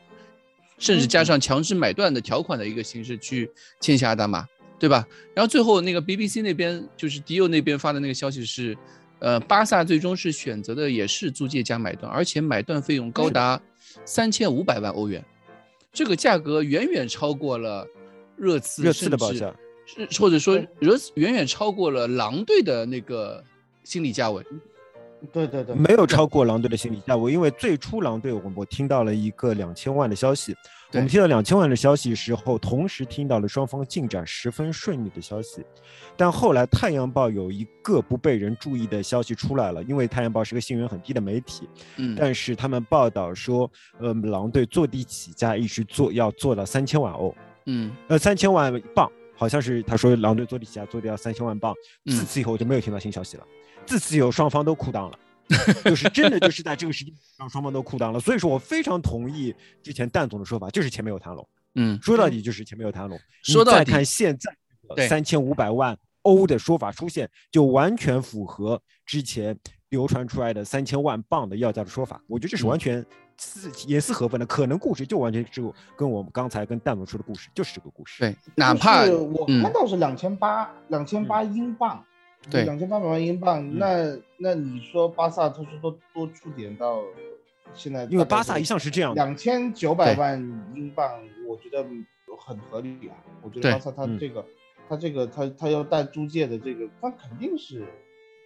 甚至加上强制买断的条款的一个形式去签下阿达玛，对吧？然后最后那个 BBC 那边就是迪欧那边发的那个消息是，呃，巴萨最终是选择的也是租借加买断，而且买断费用高达三千五百万欧元，这个价格远远超过了热刺热刺的甚至报价，是或者说热刺远远超过了狼队的那个心理价位。对对对，没有超过狼队的心理价位，因为最初狼队我我听到了一个两千万的消息，我们听到两千万的消息时候，同时听到了双方进展十分顺利的消息，但后来《太阳报》有一个不被人注意的消息出来了，因为《太阳报》是个信源很低的媒体，嗯，但是他们报道说，呃，狼队坐地起价一直做要做到三千万欧，嗯。呃，三千万镑，好像是他说狼队坐地起价做掉三千万镑，嗯自此以后我就没有听到新消息了，自此以后双方都裤裆了。就是真的就是在这个时间让双方都裤裆了，所以说我非常同意之前蛋总的说法，就是前面有谈拢。嗯，说到底就是前面有谈拢。你说到底再看现在对三千五百万欧的说法出现，就完全符合之前流传出来的三千万镑的要价的说法。我觉得这是嗯完全是也是合缝的，可能故事就完全是跟我们刚才跟蛋总说的故事就是这个故事。对，哪怕就是我嗯看到是两千八，两千八英镑，对两千八百万英镑。嗯那那你说巴萨他说多多出点到现在，因为巴萨一向是这样的，两千九百万英镑，我觉得很合理啊。我觉得巴萨他嗯这个，他这个他他要带租借的这个，他肯定是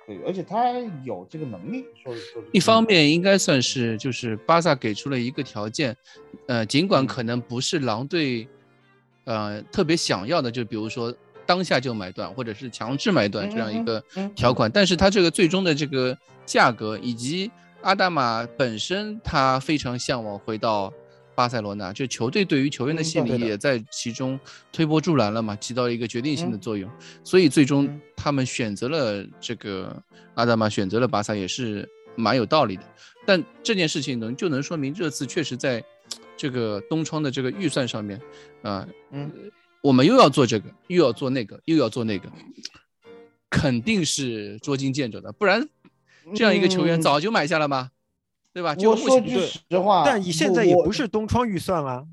可以，而且他有这个能力。说说一方面应该算是就是巴萨给出了一个条件，呃，尽管嗯可能不是狼队，呃，特别想要的，就比如说当下就买断或者是强制买断这样一个嗯嗯嗯条款，但是他这个最终的这个价格以及阿达玛本身他非常向往回到巴塞罗那，就球队对于球员的嗯心对的。理也在其中推波助澜了嘛，起到了一个决定性的嗯。作用，所以最终嗯。他们选择了这个阿达玛，选择了巴萨也是蛮有道理的。但这件事情能就能说明热刺确实在这个东窗的这个预算上面，啊、嗯。我们又要做这个，又要做那个，又要做那个，肯定是捉襟见肘的，不然这样一个球员嗯。早就买下了吗？对吧？就我说句实话，但你现在也不是东窗预算啦，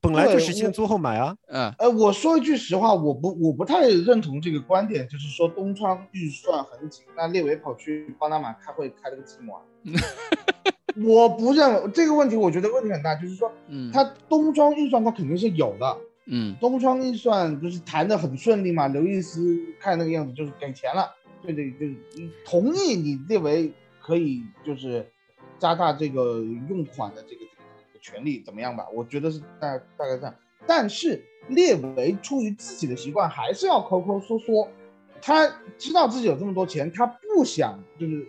本来就是先租后买啊。嗯呃，我说一句实话，我不我不太认同这个观点，就是说东窗预算很紧，那列维跑去巴拿马开会开了个寂寞啊。我不认为这个问题，我觉得问题很大，就是说嗯，他东窗预算他肯定是有的，嗯东窗预算就是谈的很顺利嘛，刘易斯看那个样子就是给钱了，对对，就是你同意你列维可以就是加大这个用款的这个这个权利怎么样吧？我觉得是大大概这样。但是列维出于自己的习惯，还是要抠抠缩缩。他知道自己有这么多钱，他不想就是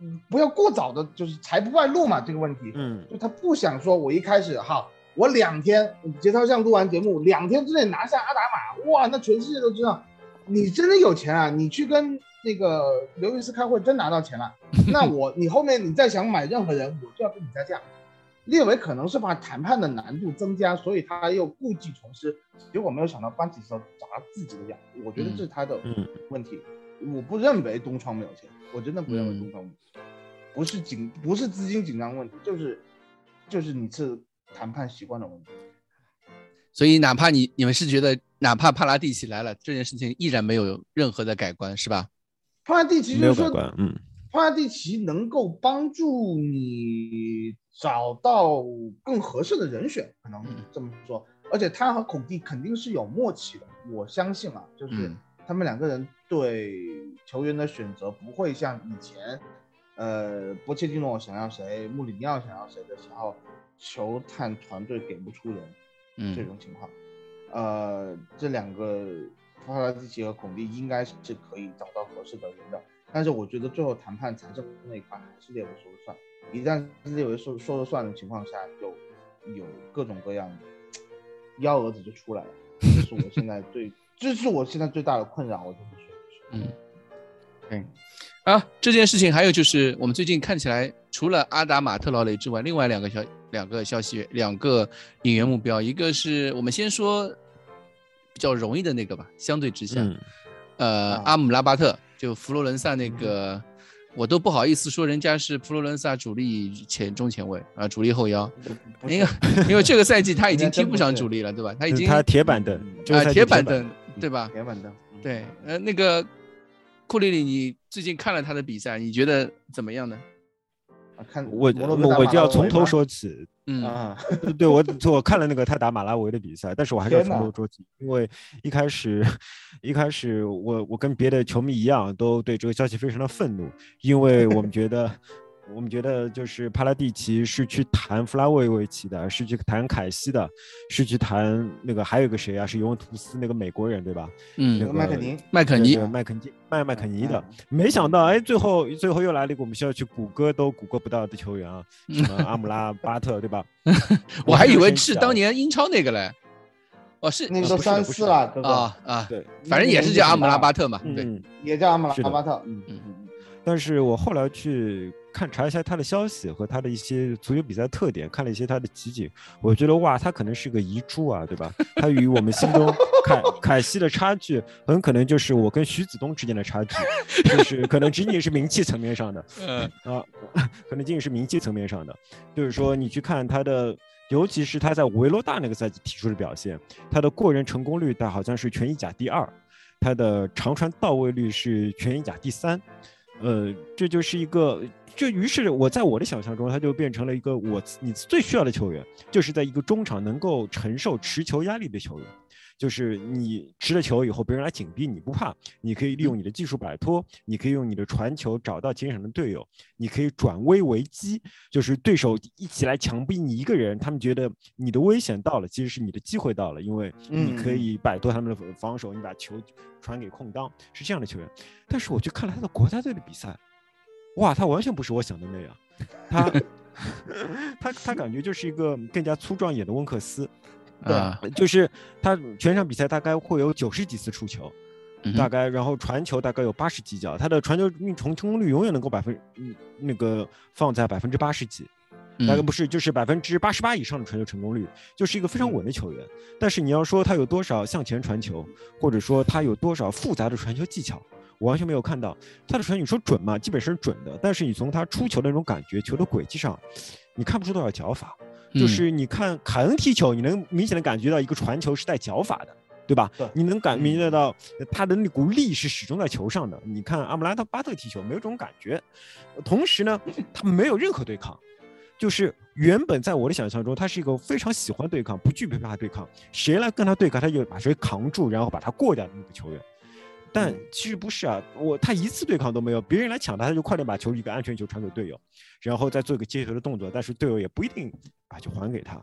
嗯不要过早的，就是财不外露嘛这个问题。嗯，就他不想说，我一开始哈，我两天节操像录完节目，两天之内拿下阿达玛，哇，那全世界都知道你真的有钱啊！你去跟那个刘易斯开会，真拿到钱了，那我你后面你再想买任何人，我就要跟你加价。列维可能是怕谈判的难度增加，所以他又故技重施，结果没有想到搬起手找他自己的脚，我觉得这是他的嗯问题。我不认为东窗没有钱，我真的不认为嗯东窗没有钱，不是紧不是资金紧张问题，就是就是你是谈判习惯的问题。所以哪怕你你们是觉得，哪怕帕拉蒂奇来了，这件事情依然没有任何的改观，是吧？帕拉蒂奇就是说。嗯，帕拉蒂奇能够帮助你找到更合适的人选，可能嗯这么说。而且他和孔蒂肯定是有默契的，我相信啊，就是嗯他们两个人对球员的选择不会像以前，呃，波切蒂诺想要谁，穆里尼奥想要谁的时候，球探团队给不出人。嗯这种情况，呃，这两个帕拉蒂奇和孔蒂应该是可以找到合适的人的，但是我觉得最后谈判财政那一块还是列维说了算，一旦是列维说说了算的情况下，就有各种各样的幺蛾子就出来了，这是我现在最，这是我现在最大的困扰，我就是说，嗯，对。啊，这件事情还有就是，我们最近看起来，除了阿达马特劳雷之外，另外两个消两个消息，两个引援目标，一个是我们先说比较容易的那个吧，相对之下，嗯呃，啊阿姆拉巴特就佛罗伦萨那个，我都不好意思说人家是佛罗伦萨主力前中前卫啊，主力后腰，因为因为这个赛季他已经踢不上主力了，对吧？他已经他铁板凳，啊铁板凳，对吧？铁板凳，嗯，对，呃，那个库里里，你最近看了他的比赛，你觉得怎么样呢？我我我就要从头说起。嗯啊，对我我看了那个他打马拉维的比赛，但是我还是要从头说起，因为一开始一开始我我跟别的球迷一样，都对这个消息非常的愤怒，因为我们觉得。我们觉得就是帕拉蒂奇是去谈弗拉维维奇的，是去谈凯西的，是去谈那个还有个谁啊？是尤文图斯那个美国人对吧？嗯那，个麦肯尼，麦肯尼，麦肯尼麦麦肯尼的嗯，没想到哎，最后最后又来了一个我们需要去谷歌都谷歌不到的球员啊，什么阿姆拉 巴特对吧？我还以为是当年英超那个嘞，哦，是那个都三四了，哥哥，啊啊，对，反正也是叫阿姆拉巴特嘛，对，嗯，也叫阿姆拉巴特，嗯嗯嗯但是我后来去看查一下他的消息和他的一些足球比赛特点，看了一些他的集锦，我觉得哇，他可能是个遗珠啊，对吧？他与我们心中凯 凯西的差距，很可能就是我跟徐子东之间的差距，就是可能仅仅是名气层面上的。嗯啊，可能仅仅是名气层面上的，就是说你去看他的，尤其是他在维罗大那个赛季提出的表现，他的过人成功率他好像是全意甲第二，他的长传到位率是全意甲第三，呃，这就是一个，这于是我在我的想象中，他就变成了一个我你最需要的球员，就是在一个中场能够承受持球压力的球员。就是你持了球以后，别人来紧逼你不怕，你可以利用你的技术摆脱，你可以用你的传球找到前场的队友，你可以转危为机，就是对手一起来强逼你一个人，他们觉得你的危险到了，其实是你的机会到了，因为你可以摆脱他们的防守，你把球传给空当，是这样的球员。但是我去看了他的国家队的比赛，哇，他完全不是我想的那样，他 他他感觉就是一个更加粗壮一点的温克斯。啊，就是他全场比赛大概会有九十几次出球，嗯大概然后传球大概有八十几脚，他的传球命中成功率永远能够百分嗯那个放在百分之八十几，大概嗯不是就是百分之八十八以上的传球成功率，就是一个非常稳的球员。但是你要说他有多少向前传球，或者说他有多少复杂的传球技巧，我完全没有看到他的传球。你说准嘛？基本是准的，但是你从他出球的那种感觉，球的轨迹上，你看不出多少脚法。就嗯是你看凯恩踢球，你能明显的感觉到一个传球是带脚法的，对吧？对你能感嗯明觉到他的那股力是始终在球上的。你看阿姆拉特巴特踢球没有这种感觉，同时呢，他没有任何对抗，就是原本在我的想象中，他是一个非常喜欢对抗、不惧怕对抗，谁来跟他对抗，他就把谁扛住，然后把他过掉的那个球员。但嗯。其实不是啊，我他一次对抗都没有，别人来抢他，他就快点把球一个安全球传给队友，然后再做一个接球的动作，但是队友也不一定把球还给他。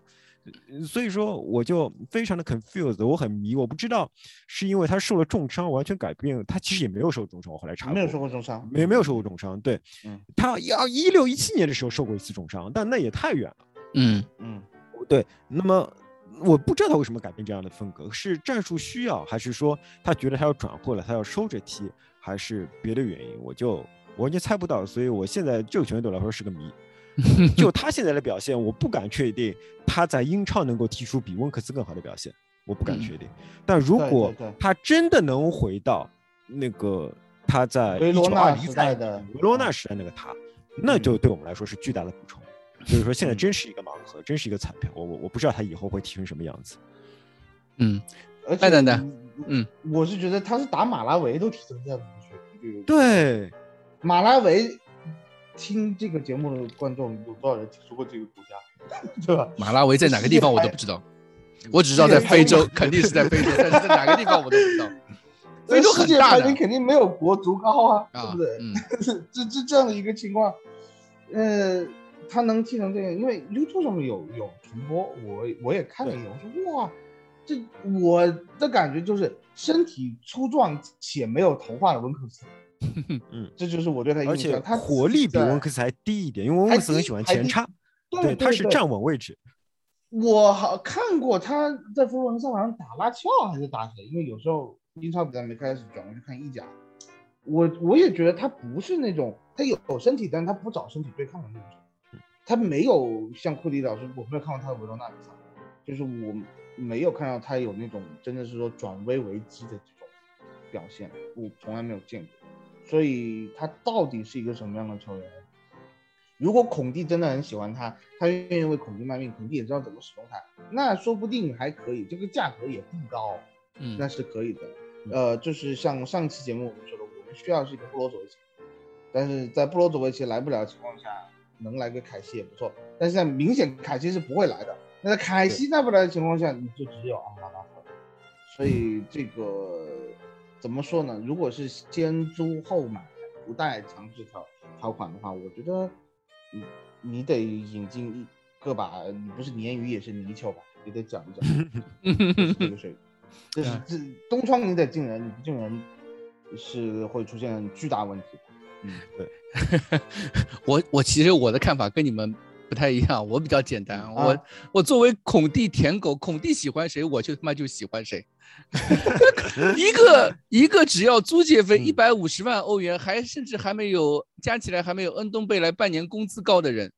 呃所以说，我就非常的 confused，我很迷，我不知道是因为他受了重伤，完全改变，他其实也没有受重伤，我后来查过，没有受过重伤，没没有受过重伤，对，嗯。他要一六一七年的时候受过一次重伤，但那也太远了。嗯。嗯，对，那么我不知道他为什么改变这样的风格，是战术需要，还是说他觉得他要转会了，他要收着踢，还是别的原因？我就我完全猜不到，所以我现在这个球员对我来说是个谜。就他现在的表现，我不敢确定他在英超能够踢出比温克斯更好的表现，我不敢嗯确定。但如果他真的能回到那个他在维罗纳1920时代的维罗纳时代那个他，那就对我们来说是巨大的补充。就是说，现在嗯真是一个盲盒，真是一个彩票。我我我不知道他以后会踢成什么样子。嗯，而且赖蛋蛋嗯，我是觉得他是打马拉维都踢成这样对对，马拉维听这个节目的观众有多少人听说过这个国家，对吧？马拉维在哪个地方我都不知道，我只知道在非洲，肯定是在非洲，但是在哪个地方我都不知道。非洲世界很大的排名肯定没有国足高啊，啊对不对？嗯 这这这样的一个情况，呃，他能踢成这样，因为 YouTube 上面有有重播，我我也看了一眼，我说哇，这我的感觉就是身体粗壮且没有头发的温克斯，嗯，这就是我对他的而且印象。他活力比温克斯还低一点，因为温克斯很喜欢前插，对，他是站稳位置。我好看过他在佛罗伦萨好像打拉乔还是打谁，因为有时候英超比赛没开始转过去看意甲，我我也觉得他不是那种他有有身体，但是他不找身体对抗的那种他没有像库里老师，我没有看过他的维罗纳比赛，就是我没有看到他有那种真的是说转危为机的这种表现，我从来没有见过，所以他到底是一个什么样的球员？如果孔蒂真的很喜欢他，他愿意为孔蒂卖命，孔蒂也知道怎么使用他，那说不定还可以，这个价格也不高，嗯那是可以的。呃，就是像上期节目我们说的，我们需要是一个布罗佐维奇，但是在布罗佐维奇来不了的情况下，能来个凯西也不错。但是在明显凯西是不会来的，那在凯西再不来的情况下，你就只有阿姆拉。所以这个怎么说呢？如果是先租后买，不带强制条条款的话，我觉得你你得引进一个吧，你不是鲶鱼也是泥鳅吧？你得讲一讲，就是这个水 平。这是这东窗你得进人，你不进人是会出现巨大问题的。嗯，对，我我其实我的看法跟你们不太一样，我比较简单，我啊。我作为孔蒂舔狗，孔蒂喜欢谁，我就他妈就喜欢谁。一个一个只要租借费嗯。一百五十万欧元，还甚至还没有加起来还没有恩东贝莱半年工资高的人，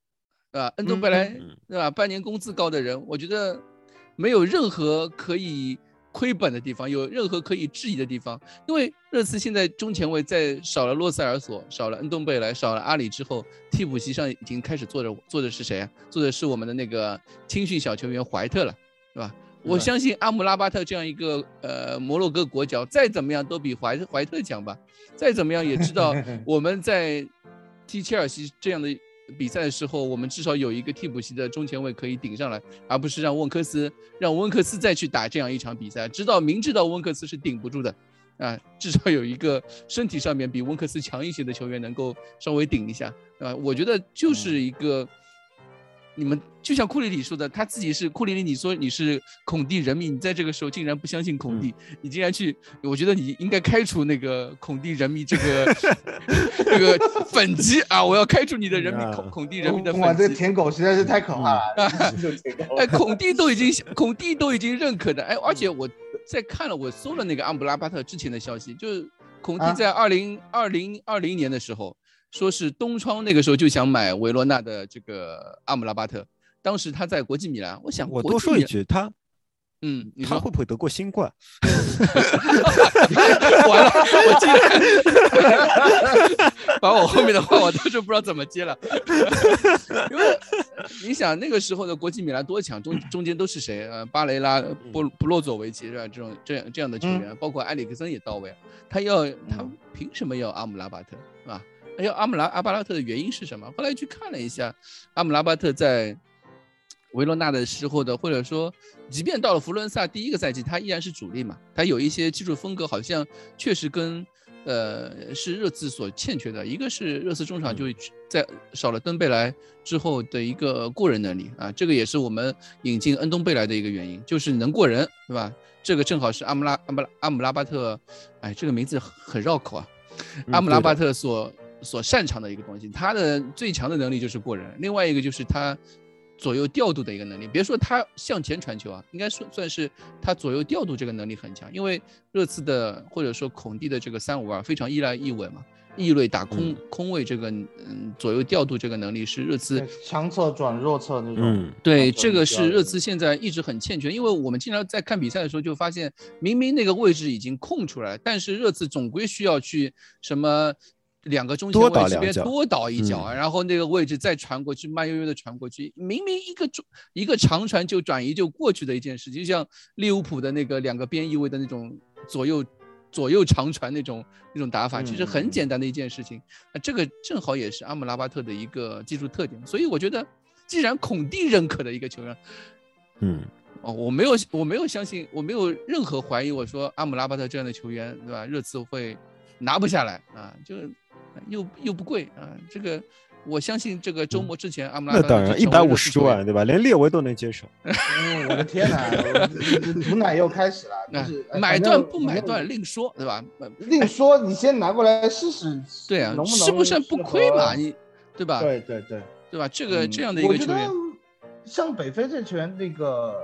啊，恩东贝莱嗯。对吧？半年工资高的人，我觉得没有任何可以亏本的地方，有任何可以质疑的地方。因为热刺现在中前卫在少了洛塞尔索、少了恩东贝莱、少了阿里之后，替补席上已经开始坐着坐的是谁啊？坐的是我们的那个青训小球员怀特了，对吧？我相信阿姆拉巴特这样一个呃摩洛哥国脚，再怎么样都比怀怀特强吧。再怎么样也知道 我们在踢切尔西这样的比赛的时候，我们至少有一个替补席的中前卫可以顶上来，而不是让温克斯让温克斯再去打这样一场比赛，知道明知道温克斯是顶不住的，啊，至少有一个身体上面比温克斯强一些的球员能够稍微顶一下，啊，我觉得就是一个。你们就像库里里说的，他自己是库里里，你说你是孔蒂人迷，你在这个时候竟然不相信孔蒂，你竟然去，我觉得你应该开除那个 孔蒂人迷这个 这个粉籍啊！我要开除你的人迷孔孔蒂人民的哇，这个。舔狗实在是太可怕了，哎，孔蒂都已经孔蒂都已经认可的，哎，而且我在看了，我搜了那个阿布拉巴特之前的消息，就是孔蒂啊。在二零二零二零年的时候，说是东窗那个时候就想买维罗纳的这个阿姆拉巴特，当时他在国际米兰，我想我多说一句，他嗯，你他会不会得过新冠？完了，我竟然把我后面的话我都是不知道怎么接了，因为你想那个时候的国际米兰多强，中中间都是谁？呃，巴雷拉、布布洛佐维奇是吧？这种这样这样的球员，包括埃里克森也到位了。他要他凭什么要阿姆拉巴特是吧？他要阿姆拉阿巴拉特的原因是什么？后来去看了一下，阿姆拉巴特在维罗纳的时候的，或者说，即便到了佛罗伦萨第一个赛季，他依然是主力嘛。他有一些技术风格，好像确实跟呃是热刺所欠缺的。一个是热刺中场就在少了登贝莱之后的一个过人能力啊，这个也是我们引进恩东贝莱的一个原因，就是能过人，对吧？这个正好是阿姆拉阿姆拉阿姆拉巴特，哎，这个名字很绕口啊。阿姆拉巴特所所擅长的一个东西，他的最强的能力就是过人，另外一个就是他左右调度的一个能力。别说他向前传球啊，应该算算是他左右调度这个能力很强。因为热刺的或者说孔蒂的这个三五二非常依赖翼位嘛，翼位打空、空位这个嗯左右调度这个能力是热刺强侧转弱侧那种。嗯，对，这个是热刺现在一直很欠缺，因为我们经常在看比赛的时候就发现，明明那个位置已经空出来，但是热刺总归需要去什么两个中前多卫这边多倒一脚，嗯然后那个位置再传过去，慢悠悠的传过去，明明一个中一个长传就转移就过去的一件事，就像利物浦的那个两个边翼位的那种左右。左右长传那种那种打法，其实很简单的一件事情。那这个正好也是阿姆拉巴特的一个技术特点，所以我觉得，既然孔蒂认可的一个球员，嗯，哦，我没有，我没有相信，我没有任何怀疑。我说阿姆拉巴特这样的球员，对吧？热刺会拿不下来啊，就又又不贵啊。这个我相信，这个周末之前，阿姆拉那当然，一百五十刺球员万，对吧？连列维都能接受。嗯，我的天哪，毒奶又开始了，那就是哎买断不买断另说，对吧？呃另说，你先拿过来试试，对啊能，不能是不是不亏嘛？你对吧？对对对，对吧？这个嗯这样的一个球员，像北非这球员，那个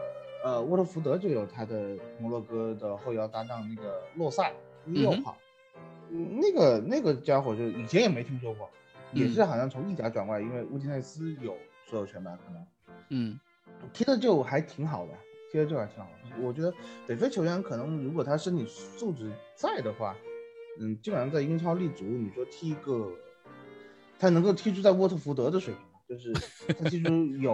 呃，沃特福德就有他的摩洛哥的后腰搭档那个洛塞六号，嗯那个那个家伙就以前也没听说过，也嗯。是好像从意甲转过来，因为乌迪内斯有所有权吧，可能嗯。踢的就还挺好的，踢的就还挺好的。我觉得北非球员可能如果他身体素质在的话，嗯，基本上在英超立足，你说踢一个，他能够踢出在沃特福德的水平，就是 他踢出有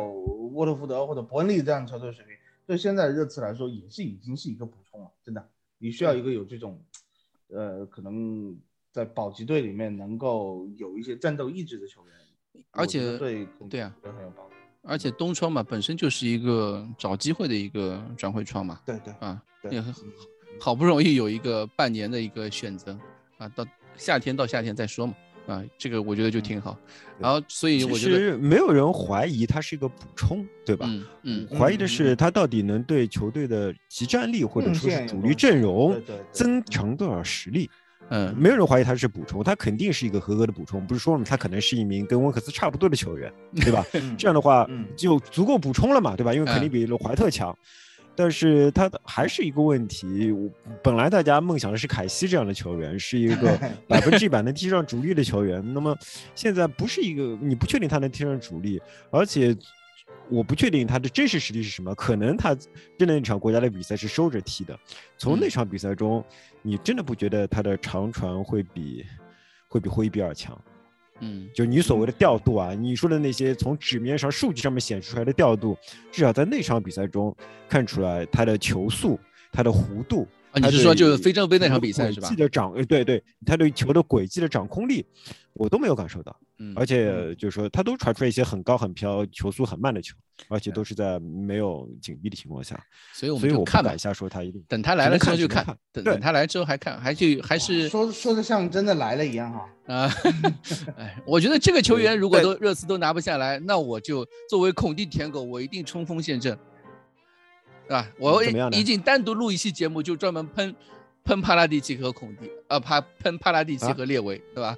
沃特福德或者伯恩利这样的球队的水平，对现在热刺来说也是已经是一个补充了，真的，你需要一个有这种，呃，可能在保级队里面能够有一些战斗意志的球员，而且对对啊都很有帮助。而且东窗嘛，本身就是一个找机会的一个转会窗嘛，对对啊，对也很好不容易有一个半年的一个选择啊，到夏天到夏天再说嘛，啊，这个我觉得就挺好。然后所以我觉得，实没有人怀疑他是一个补充，对吧？嗯嗯怀疑的是他到底能对球队的集战力或者说是主力阵容增强多少实力。嗯没有人怀疑他是补充，他肯定是一个合格的补充。不是说了他可能是一名跟温克斯差不多的球员，对吧？嗯这样的话嗯就足够补充了嘛，对吧？因为肯定嗯比怀特强。但是他的还是一个问题，我本来大家梦想的是凯西这样的球员，是一个 百分之一百能踢上主力的球员。那么现在不是一个，你不确定他能踢上主力，而且我不确定他的真实实力是什么。可能他真的那场国家队比赛是收着踢的，从那嗯场比赛中，你真的不觉得他的长传会比会比霍伊比尔强？嗯就你所谓的调度啊，你说的那些从纸面上数据上面显示出来的调度，至少在那场比赛中看出来他的球速、他的弧度。啊，你是说就是非正规那场比赛是吧轨迹？的掌，呃，对对，他对球的轨迹的掌控力，我都没有感受到。嗯，而且就是说，他都传出来一些很高很飘、球速很慢的球，而且都是在没有紧逼的情况下，所以我所以我不们就看吧一下说他一定。等他来了之后就看等等他来之后还看，还去还是说说的像真的来了一样哈。啊，哎，我觉得这个球员如果都热刺都拿不下来，那我就作为孔蒂舔狗，我一定冲锋陷阵，啊，我怎么样呢已经单独录一期节目，就专门喷喷帕拉蒂奇和孔蒂，呃，怕喷帕拉蒂奇啊和列维，对吧？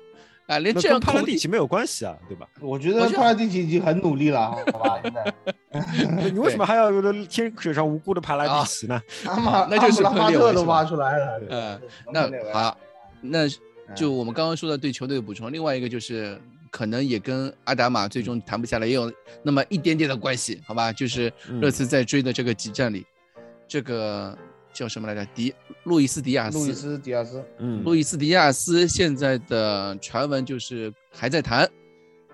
啊，连这样帕拉蒂蒂奇没有关系啊，对吧？我觉得得帕拉蒂奇已经很努力了，好吧？现在 你为什么还要有的天手上无辜的帕拉啊蒂奇呢？阿马那就是阿姆拉特都挖出来了。嗯那好，那就嗯我们刚刚说的对球队的补充，另外一个就是可能也跟阿达玛最终谈不下来也有那么一点点的关系，好吧？就是热嗯刺在追的这个集战里，这个叫什么来着？迪路易斯迪亚斯。路易斯迪亚斯，嗯，路易斯迪亚斯现在的传闻就是还在谈，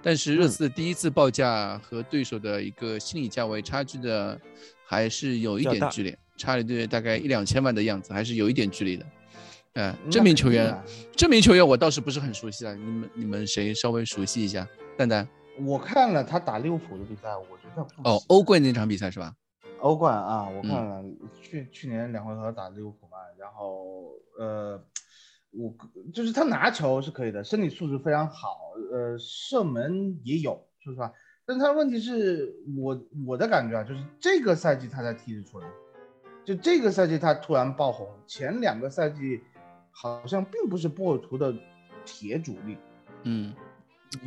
但是热刺第一次报价和对手的一个心理价位差距的还是有一点距离，差了对大概一两千万的样子，还是有一点距离的。嗯、那这名球员这名球员我倒是不是很熟悉了，你们你们谁稍微熟悉一下？蛋蛋我看了他打利物浦的比赛，我觉得哦，欧冠那场比赛是吧？欧冠啊，我嗯看了，去去年两回合打利物浦嘛，然后呃，我就是他拿球是可以的，身体素质非常好，呃，射门也有，说实话，但他问题是我我的感觉啊，就是这个赛季他才踢得出来，就这个赛季他突然爆红，前两个赛季好像并不是波尔图的铁主力，嗯，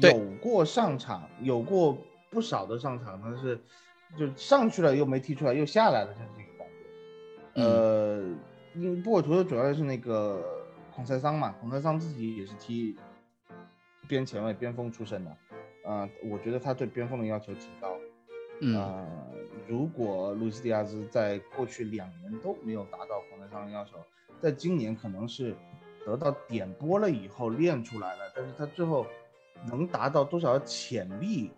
对有过上场，有过不少的上场，但是就上去了又没踢出来，又下来了，就是这个感觉。呃，因为波尔图的主要是那个孔塞桑嘛，孔塞桑自己也是踢边前卫、边锋出身的，呃，我觉得他对边锋的要求挺高。嗯呃，如果路易斯迪亚兹在过去两年都没有达到孔塞桑的要求，在今年可能是得到点拨了以后练出来了，但是他最后能达到多少潜力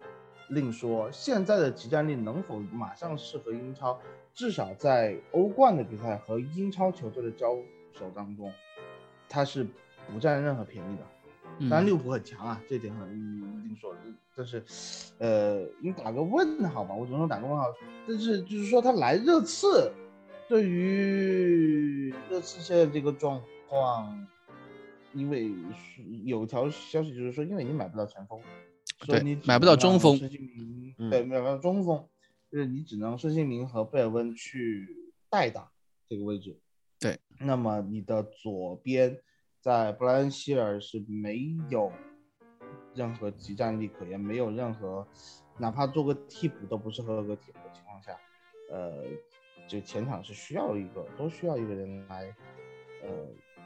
另说。现在的集战力能否马上适合英超？至少在欧冠的比赛和英超球队的交手当中，他是不占任何便宜的。嗯当然利物浦很强啊，这点很另说。但是，呃，你打个问号吧，我只能说打个问号。但是就是说他来热刺，对于热刺现在这个状况，因为是有条消息就是说，因为你买不到前锋，所以对你买不到中锋对，买不到中锋，就是你只能孙兴民和贝尔温去代打这个位置。对，那么你的左边在布莱恩希尔是没有任何集战力可言，没有任何，哪怕做个替补都不是合格替补的情况下，呃，就前场是需要一个，都需要一个人来，呃，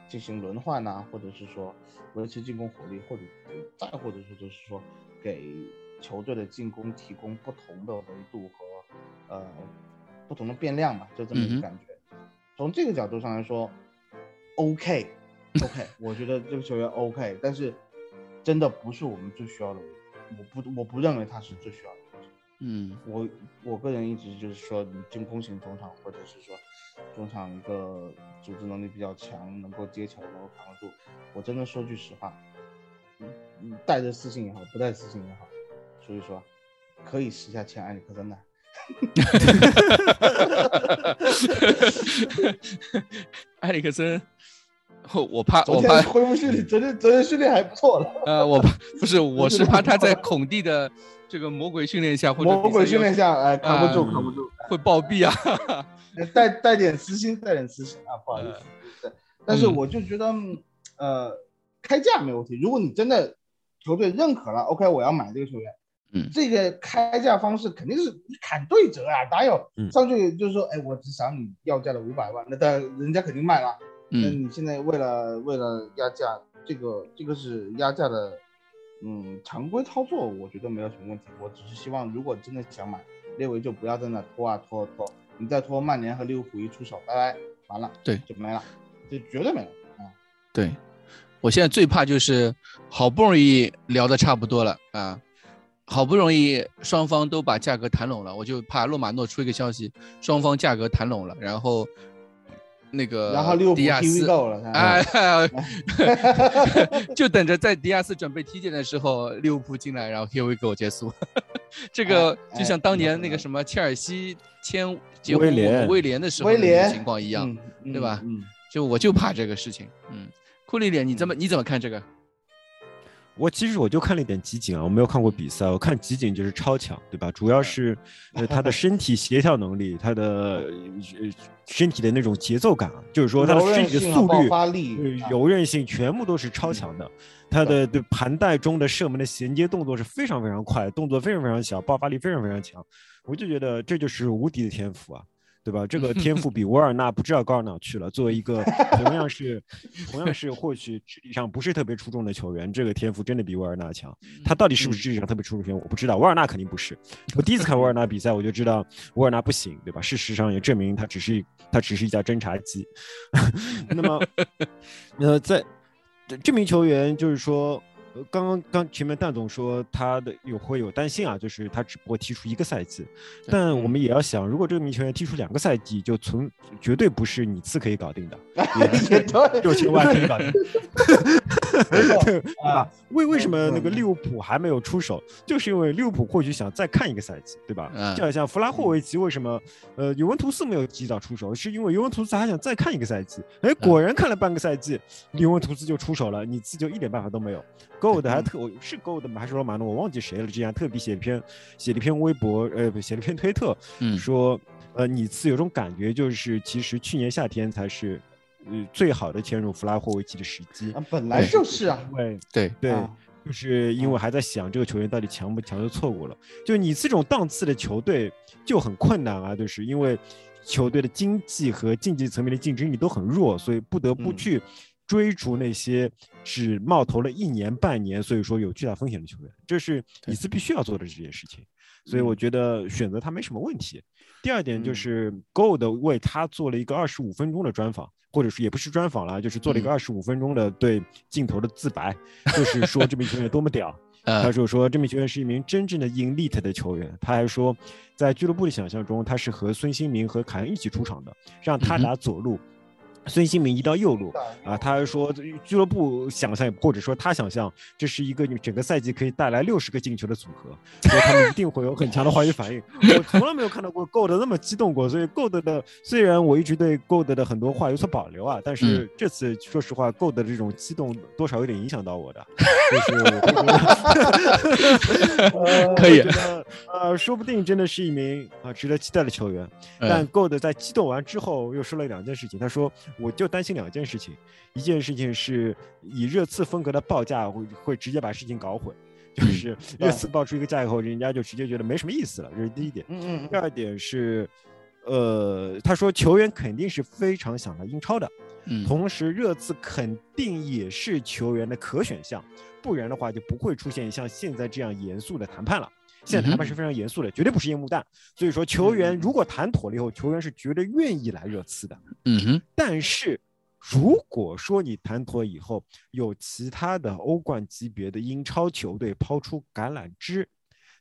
进行轮换呐、或者是说维持进攻火力，或者再或者说就是说给球队的进攻提供不同的维度和呃不同的变量吧，就这么一个感觉。从这个角度上来说，OK OK，我觉得这个球员 OK，但是真的不是我们最需要的我不我不认为他是最需要的。嗯我我个人一直就是说，进攻型中场，或者是说中场一个组织能力比较强，能够接球，能够扛得住。我真的说句实话，嗯嗯带着私信也好，不带私信也好，所以说可以试一下签埃里克森的。埃里克森，我 我怕我怕恢复训练，昨天昨天训练还不错了，呃，我怕不是，我是怕他在孔蒂的这个魔鬼训练下或者魔鬼训练下，哎，扛不住，啊扛不住。会暴毙啊。带带点私心，带点私心啊，不好意思。对，但是嗯我就觉得，呃，开价没问题。如果你真的球队认可了，OK，我要买这个球员，嗯这个开价方式肯定是你砍对折啊，哪有嗯上去就是说，哎，我只想你要价的五百万，那当然人家肯定卖了。那嗯你现在为了为了压价，这个这个是压价的，嗯，常规操作，我觉得没有什么问题。我只是希望，如果真的想买，列维就不要在那拖啊拖啊拖，你再拖，曼联和利物浦一出手，拜拜，完了，对就没了，就绝对没了啊。对，我现在最怕就是好不容易聊的差不多了啊，好不容易双方都把价格谈拢了，我就怕洛马诺出一个消息，双方价格谈拢了，然后那个然后利物浦迪亚 TV 斯。够了，哎，就等着在迪亚斯准备体检的时候，利物浦进来，然后 Here we go 结束。这个哎就像当年那哎个什么切尔西签结婚威廉威廉的时候那个威廉情况一样，嗯，对吧嗯，就我就怕这个事情。嗯，库里脸，你怎么你怎么看这个？我其实我就看了一点集锦啊，我没有看过比赛，我看集锦就是超强，对吧？主要是呃他的身体协调能力，他的呃身体的那种节奏感啊，就是说他的身体的速率、发力柔韧性全部都是超强的。他的对盘带中的射门的衔接动作是非常非常快，动作非常非常小，爆发力非常非常强。我就觉得这就是无敌的天赋啊！对吧？这个 天赋比沃尔纳不知道高到哪去了。作为一个 同样是同样是或许智力上不是特别出众的球员，这个天赋真的比沃尔纳强。他到底是不是智力上特别出众球员，我不知道。沃尔纳肯定不是。我第一次看沃尔纳比赛，我就知道沃尔纳不行，对吧？事实上也证明他只是他只是一架侦察机。那么，呃，在这名球员就是说。呃，刚刚刚前面蛋总说他的有会有担心啊，就是他只不过踢出一个赛季，但我们也要想，如果这名球员踢出两个赛季，就存绝对不是你次可以搞定的，也对，六千万可以搞定，对吧？为为什么那个利物浦还没有出手？就是因为利物浦或许想再看一个赛季，对吧？就好像弗拉霍维奇为什么呃尤文图斯没有及早出手，是因为尤文图斯还想再看一个赛季，哎，果然看了半个赛季，尤文图斯就出手了，你次就一点办法都没有。Gold 还特我是 Gold 吗？还是罗马诺？我忘记谁了。之前特别写了篇写了一篇微博，呃，不写了篇推特，说呃，你次有种感觉，就是其实去年夏天才是呃最好的潜入弗拉霍维奇的时机。啊，本来就是啊，对对对，就是因为还在想这个球员到底强不强，就错过了。就你这种档次的球队就很困难啊，就是因为球队的经济和竞技层面的竞争力都很弱，所以不得不去。追逐那些只冒头了一年半年，所以说有巨大风险的球员，这是李斯必须要做的这件事情。所以我觉得选择他没什么问题。第二点就是 Gold 为他做了一个二十五分钟的专访，或者是也不是专访了，就是做了一个二十五分钟的对镜头的自白，就是说这名球员多么屌。他就说这名球员是一名真正的 elite 的球员。他还说，在俱乐部的想象中，他是和孙兴民和凯恩一起出场的，让他打左路。孙兴民移到右路啊，他说俱乐部想象或者说他想象这是一个整个赛季可以带来六十个进球的组合，所以他们一定会有很强的化学反应。我从来没有看到过 Gold 那么激动过，所以 Gold 的虽然我一直对 Gold 的很多话有所保留啊，但是这次说实话，Gold 的这种激动多少有点影响到我的，就是 可以，呃，说不定真的是一名啊值得期待的球员。但 Gold 在激动完之后又说了两件事情，他说。我就担心两件事情，一件事情是以热刺风格的报价会会直接把事情搞混，就是热刺报出一个价以后，人家就直接觉得没什么意思了，这是第一点。嗯嗯。第二点是，呃，他说球员肯定是非常想来英超的，嗯，同时热刺肯定也是球员的可选项，不然的话就不会出现像现在这样严肃的谈判了。现在谈判是非常严肃的，绝对不是烟幕弹。所以说，球员如果谈妥了以后，球员是绝对愿意来热刺的。嗯哼。但是，如果说你谈妥以后，有其他的欧冠级别的英超球队抛出橄榄枝，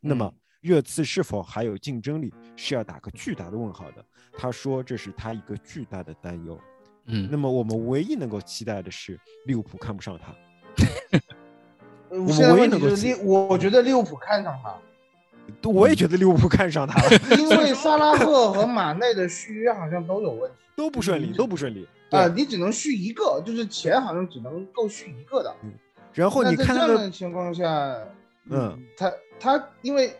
那么热刺是否还有竞争力，是要打个巨大的问号的。他说这是他一个巨大的担忧。嗯。那么我们唯一能够期待的是利物浦看不上他。我们唯一能够利，我觉得利物浦看上他。我也觉得利物浦看上他了，因为 萨拉赫和马内的续约好像都有问题，都不顺利，都不顺利啊！你只能续一个，就是钱好像只能够续一个的。嗯，然后你看这样的情况下，嗯，他他因为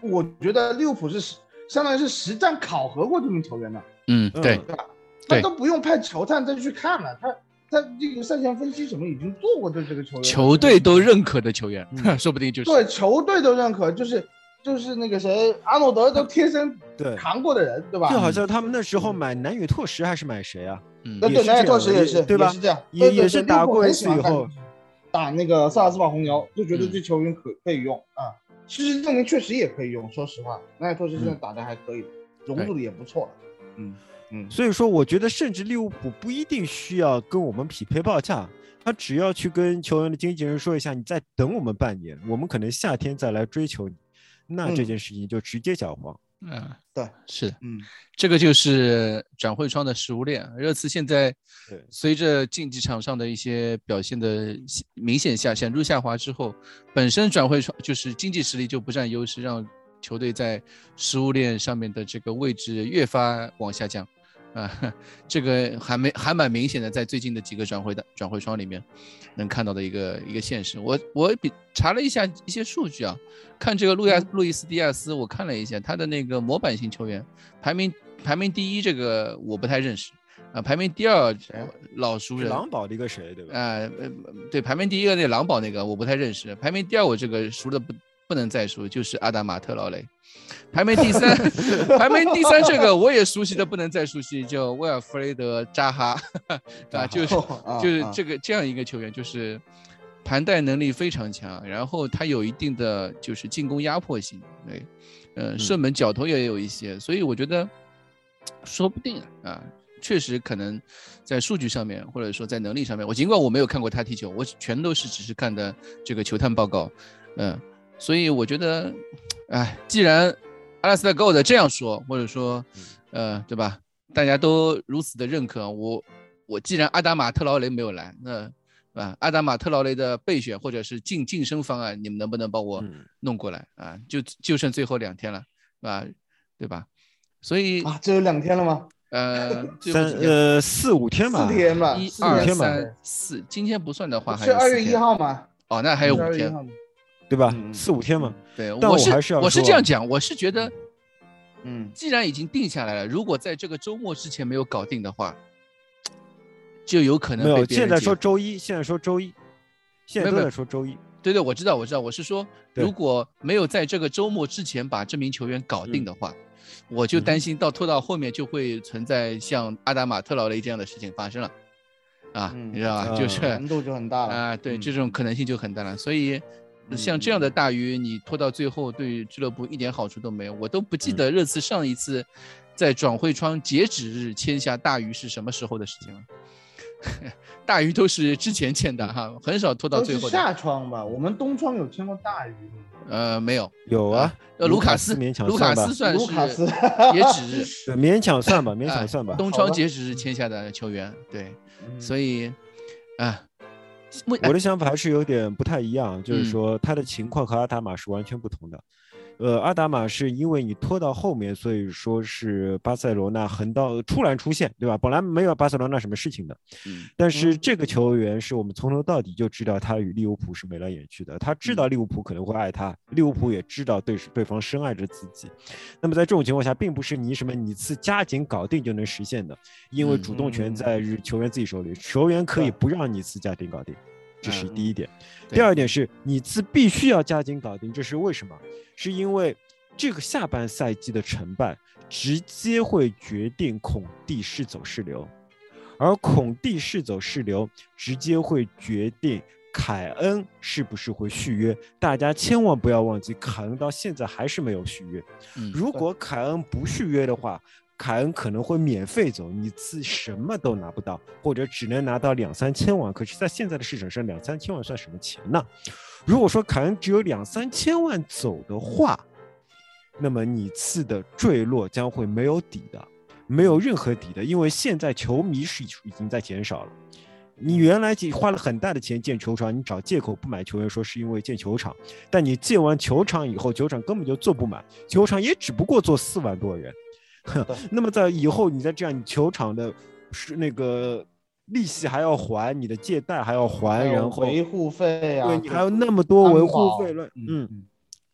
我觉得利物浦是相当于是实战考核过这名球员的，嗯，对，对吧？他都不用派球探再去看了，他他这个赛前分析什么已经做过，对这个球员，球队都认可的球员，说不定就是对球队都认可，就是。就是那个谁，阿诺德都贴身对扛过的人，对吧？就好像他们那时候买南野拓实还是买谁啊？嗯，对，南野拓实也是，对吧？是这样，也也是打过一次以后，打那个萨尔斯堡红牛，就觉得这球员可可以用啊。事实证明确实也可以用，说实话，南野拓实现在打的还可以，融入的也不错嗯嗯，所以说我觉得甚至利物浦不一定需要跟我们匹配报价，他只要去跟球员的经纪人说一下，你再等我们半年，我们可能夏天再来追求你。那这件事情就直接搅黄。嗯，对，是的，嗯，这个就是转会窗的食物链。热刺现在随着竞技场上的一些表现的明显下显著下滑之后，本身转会窗就是经济实力就不占优势，让球队在食物链上面的这个位置越发往下降。啊，这个还没还蛮明显的，在最近的几个转会的转会窗里面，能看到的一个一个现实。我我比查了一下一些数据啊，看这个路亚路易斯迪亚斯，我看了一下他的那个模板型球员排名排名第一，这个我不太认识啊。排名第二老熟人狼堡的一个谁对吧？啊，对，排名第一个那狼堡那个我不太认识。排名第二我这个熟的不。不不能再输，就是阿达马特劳雷，排名第三，排名第三这个我也熟悉的不能再熟悉，叫威尔弗雷德扎哈，啊，就是啊就是啊。这个这样一个球员，就是盘带能力非常强，然后他有一定的就是进攻压迫性，对，呃，射门脚头也有一些，所以我觉得说不定啊，确实可能在数据上面或者说在能力上面，我尽管我没有看过他踢球，我全都是只是看的这个球探报告，嗯、所以我觉得，哎，既然阿拉斯加 Gold 这样说，或者说，呃，对吧？大家都如此的认可我，我既然阿达马特劳雷没有来，那啊，阿达马特劳雷的备选或者是晋晋升方案，你们能不能帮我嗯弄过来啊？就就剩最后两天了，是吧？对吧？所以啊，只有两天了吗？呃，最三呃四五天吧四，天吧，一二三四，今天不算的话还是二月一号吗？哦，那还有五天。对吧？嗯四五天嘛。对，但我是还是要我是这样讲，我是觉得，嗯，既然已经定下来了，如果在这个周末之前没有搞定的话，就有可能没有，现在说周一，现在说周一，现在都在说周一。对对，我知道，我知道，我是说，如果没有在这个周末之前把这名球员搞定的话，我就嗯担心到拖到后面就会存在像阿达马特劳雷这样的事情发生了，啊，嗯你知道吧？啊就是难度就很大了。啊，对，嗯这种可能性就很大了。所以，嗯像这样的大鱼，你拖到最后，对俱乐部一点好处都没有。我都不记得热刺上一次在转会窗截止日签下大鱼是什么时候的事情了。大鱼都是之前签的哈，很少拖到最后的。夏窗吧？我们冬窗有签过大鱼吗？呃，没有，有啊，呃，卢卡斯，勉强卢卡算吧斯算卢卡斯是截止日，勉强算吧，勉哎强算吧。东窗截止日签下的球员，对，所以以，啊，目我的想法还是有点不太一样，就是嗯说他的情况和阿达玛是完全不同的。呃，阿达玛是因为你拖到后面，所以说是巴塞罗那横道突然出现，对吧？本来没有巴塞罗那什么事情的，嗯但是嗯这个球员是我们从头到底就知道他与利物浦是眉来眼去的，他知道利物浦可能会爱他，利物浦也知道对对方深爱着自己。那么在这种情况下，并不是你什么你次加紧搞定就能实现的，因为嗯主动权嗯在于球员自己手里，球员可以不让你次加紧搞定。这是嗯第一点，对第二点是你自必须要加紧搞定，这是为什么？是因为这个下半赛季的成败直接会决定孔蒂是走是留，而孔蒂是走是留，直接会决定凯恩是不是会续约。大家千万不要忘记，凯恩到现在还是没有续约。嗯，如果凯恩不续约的话，凯恩可能会免费走，你自什么都拿不到，或者只能拿到两三千万。可是，在现在的市场上，两三千万算什么钱呢？如果说凯恩只有两三千万走的话，那么你次的坠落将会没有底的，没有任何底的，因为现在球迷是已经在减少了。你原来花了很大的钱建球场，你找借口不买球员，说是因为建球场，但你建完球场以后，球场根本就坐不满，球场也只不过坐四万多人。那么在以后，你再这样，你球场的是那个利息还要还，你的借贷还要还，然后维护费啊，对你还有那么多维护费乱，嗯，嗯，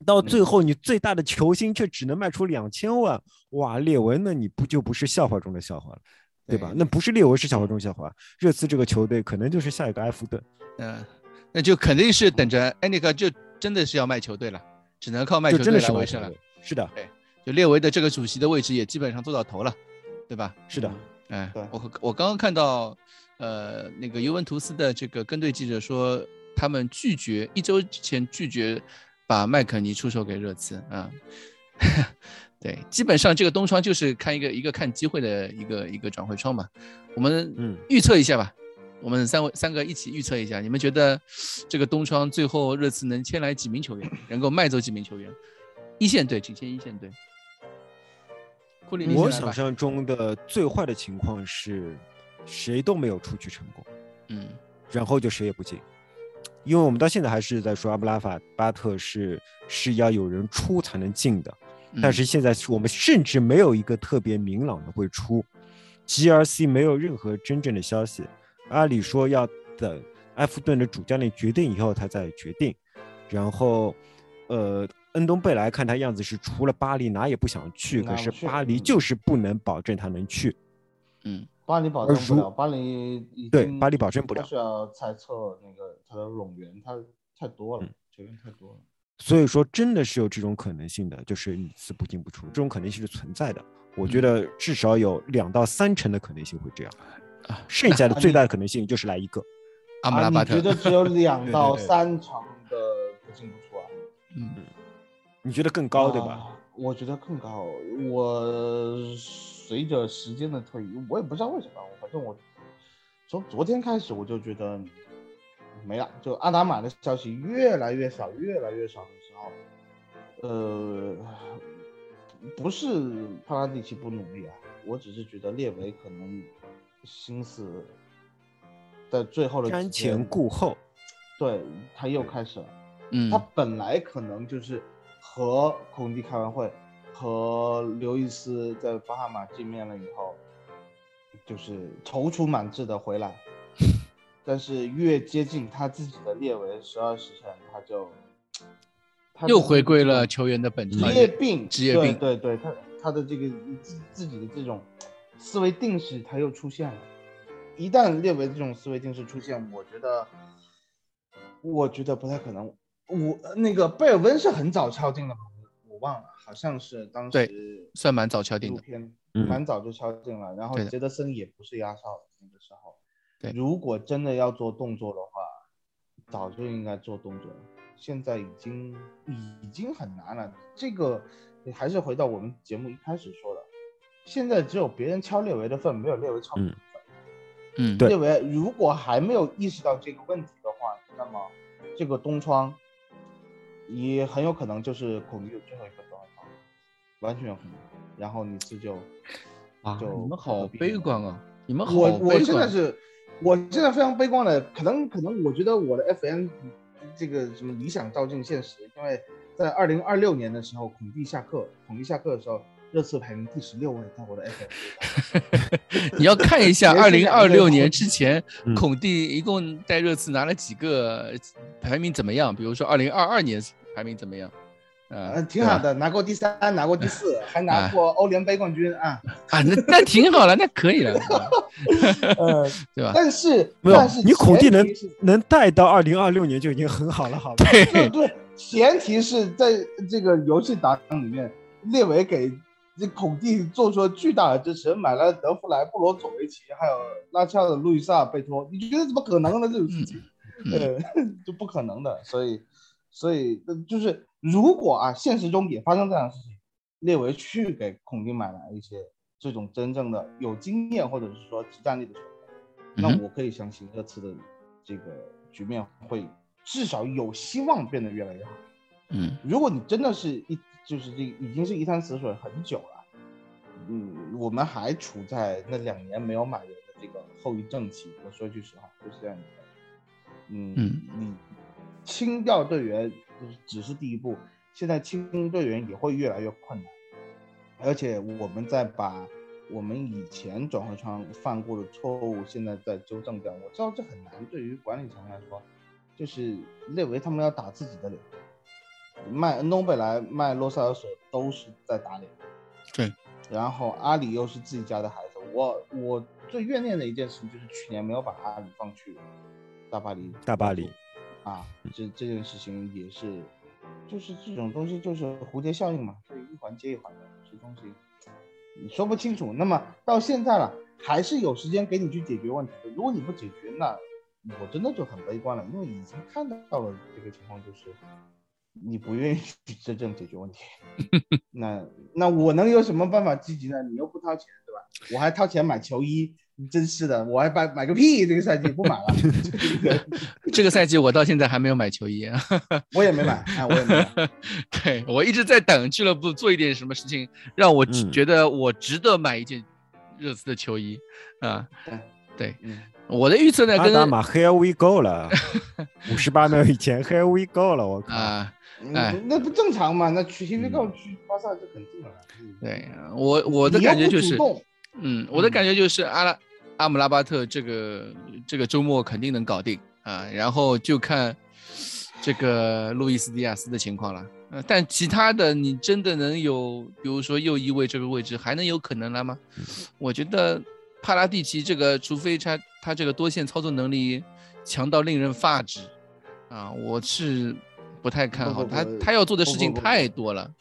到最后你最大的球星却只能卖出两千万，哇，列维那你不就不是笑话中的笑话了，对吧？对。那不是列维是笑话中的笑话，热刺这个球队可能就是下一个埃弗顿，嗯，那就肯定是等着埃尼克就真的是要卖球队了，只能靠卖球队来维生了。是的，就列维的这个主席的位置也基本上做到头了，对吧？是的，哎对，我我刚刚看到，呃，那个尤文图斯的这个跟队记者说，他们拒绝一周之前拒绝把麦肯尼出售给热刺啊。对，基本上这个冬窗就是看一个一个看机会的一个一个转会窗嘛。我们嗯预测一下吧，我们三位三个一起预测一下，你们觉得这个冬窗最后热刺能签来几名球员，能够卖走几名球员？一线队仅限一线队。库里，我想象中的最坏的情况是，谁都没有出去成功，嗯然后就谁也不进。因为我们到现在还是在说阿布拉法巴特是是要有人出才能进的，但嗯是现在是我们甚至没有一个特别明朗的会出，GRC 没有任何真正的消息。阿里说要等埃弗顿的主教练决定以后，他再决定。然后，呃，恩东贝莱看他样子是除了巴黎哪也不想去，可是巴黎就是不能保证他能去。嗯巴黎保证不了，巴黎对巴黎保证不了需要猜测那个他的冗员，他太多了嗯，球员太多了。所以说真的是有这种可能性的，就是一次不进不出，这种可能性是存在的。我觉嗯得至少有两到三成的可能性会这样，啊剩下的 最大的可能性就是来一个。啊，阿姆拉巴特你觉，得只有两 到三场的不进不出啊？嗯，你觉得更高对吧？啊我觉得更高。我随着时间的推移，我也不知道为什么，反正我从昨天开始我就觉得没了。就阿达玛的消息越来越少，越来越少的时候，呃，不是帕拉蒂奇不努力啊，我只是觉得列维可能心思在最后的瞻前顾后，对他又开始了。嗯他本来可能就是和孔蒂开完会，和刘易斯在巴哈马见面了以后，就是踌躇满志的回来，但是越接近他自己的列为十二时辰，他就他又回归了球员的本质职业病，职业病对对对，他他的这个自自己的这种思维定式，他又出现了。一旦列为这种思维定式出现，我觉得，我觉得不太可能。我呃那个贝尔温是很早敲定的吗？我我忘了，好像是当对时算蛮早敲定的蛮早就敲定了。然后杰德森也不是压哨的那个时候。对如果真的要做动作的话，早就应该做动作了。现在已经已经很难了。这个还是回到我们节目一开始说的，现在只有别人敲列维的份，没有列维敲你的份。嗯，对列维如果还没有意识到这个问题的话，那么这个东窗也很有可能就是孔蒂的最后一个东窗，完全有可能。然后你这就啊，就你们好悲观啊！你们好我我悲观。现在是，我现在非常悲观的，可能可能我觉得我的 FN 这个什么理想照进现实，因为在二零二六年的时候，孔蒂下课，孔蒂下课的时候，热刺排名第十六位，在我的 FN 你要看一下连 二零二六年之前嗯，孔蒂一共带热刺拿了几个排名怎么样？比如说二零二二年排名怎么样？呃呃，挺好的，拿过第三，拿过第四，还拿哎过欧联杯冠军啊。啊，那那挺好了，那可以了，呃，对吧？但是没有但是你孔蒂能能带到二零二六年就已经很好了，好吧？对对，对，前提是在这个游戏档里面，列维给这孔蒂做出了巨大的支持，买了德弗莱、布罗佐维奇，还有拉齐奥的路易萨贝托，你觉得怎么可能呢？这种事情，嗯呃，就不可能的。所以，所以呃就是如果啊，现实中也发生这样的事情，列维去给孔蒂买来一些这种真正的有经验或者是说实战力的球员，那我可以相信这次的这个局面会至少有希望变得越来越好。嗯如果你真的是一就是这已经是一潭死水很久了，嗯，我们还处在那两年没有买人的这个后遗症期。我说句实话，就是这样的。嗯嗯你清掉队员就是只是第一步，现在清队员也会越来越困难，而且我们在把我们以前转会窗犯过的错误，现在在纠正掉。我知道这很难，对于管理层来说，就是认为他们要打自己的脸。卖恩东贝莱、卖洛塞尔索都是在打脸。对。然后阿里又是自己家的孩子，我我最怨念的一件事情就是去年没有把阿里放去大巴黎。大巴黎。啊，这这件事情也是，就是这种东西就是蝴蝶效应嘛，就一环接一环的，这东西你说不清楚。那么到现在了，还是有时间给你去解决问题的。如果你不解决，那我真的就很悲观了，因为已经看到了这个情况，就是你不愿意去真正解决问题。那那我能有什么办法积极呢？你又不掏钱，对吧？我还掏钱买球衣，真是的，我还买买个屁！这个赛季不买了，这个赛季我到现在还没有买球衣啊。我也没买，哎，我也没买。对我一直在等俱乐部做一点什么事情，让我嗯觉得我值得买一件热刺的球衣啊。对，嗯，我的预测呢跟阿达玛 Here we go 了，五十八秒以前 Here we go 了，我靠！啊，哎嗯，那不正常嘛？那去新嗯约告去巴萨就肯定了。嗯对我我的感觉就是，嗯，我的嗯感觉就是阿拉阿姆拉巴特这个这个周末肯定能搞定啊，然后就看这个路易斯迪亚斯的情况了。呃，但其他的你真的能有，比如说右翼位这个位置还能有可能了吗？我觉得帕拉蒂奇这个，除非他他这个多线操作能力强到令人发指啊，我是不太看好他他要做的事情太多了。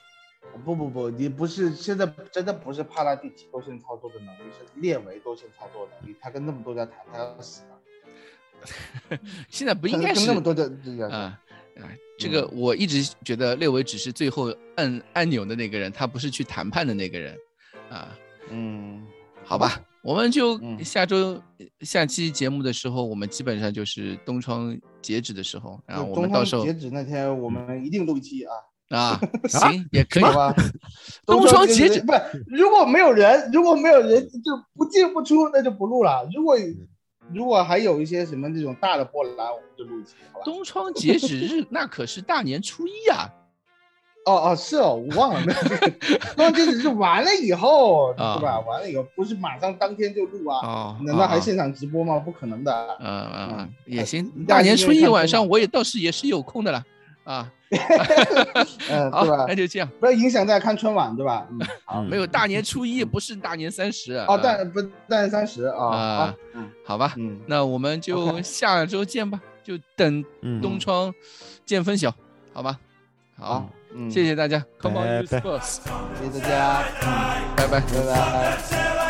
不不不，你不是现在真的不是帕拉蒂奇多线操作的能力，是列维多线操作能力。他跟那么多家谈，他要死了。现在不不应该是跟那么多的这家啊啊！这个我一直觉得列维只是最后按按钮的那个人，他不是去谈判的那个人啊。嗯，好吧，我们就嗯下周下期节目的时候，我们基本上就是东窗截止的时候，然后我们到时候截止那天，我们一定录一期啊，啊，行也可以好吧？东窗截止 不是，如果没有人，如果没有人就不进不出，那就不录了。如果如果还有一些什么这种大的波澜，我们就录一期，好吧？东窗截止日那可是大年初一啊！哦哦，是哦，我忘了，没有这个。东窗截止是完了以后，啊对吧？完了以后不是马上当天就录啊？哦，难道还啊现场直播吗？不可能的。嗯嗯嗯，也哎行。大大年初一晚晚上我也倒是也是有空的了啊。嗯，好对吧那？就这样。不要影响大家看春晚，对吧？嗯，好。没有大年 初一，不是大年三十啊。哦，大不大年三十啊，啊好，嗯好吧，嗯，那我们就下周见吧，就等嗯东窗见分晓，好吧？好好，，嗯，谢谢大家，Come on 拜 you 拜 Spurs，谢谢大家，嗯，拜拜。拜拜。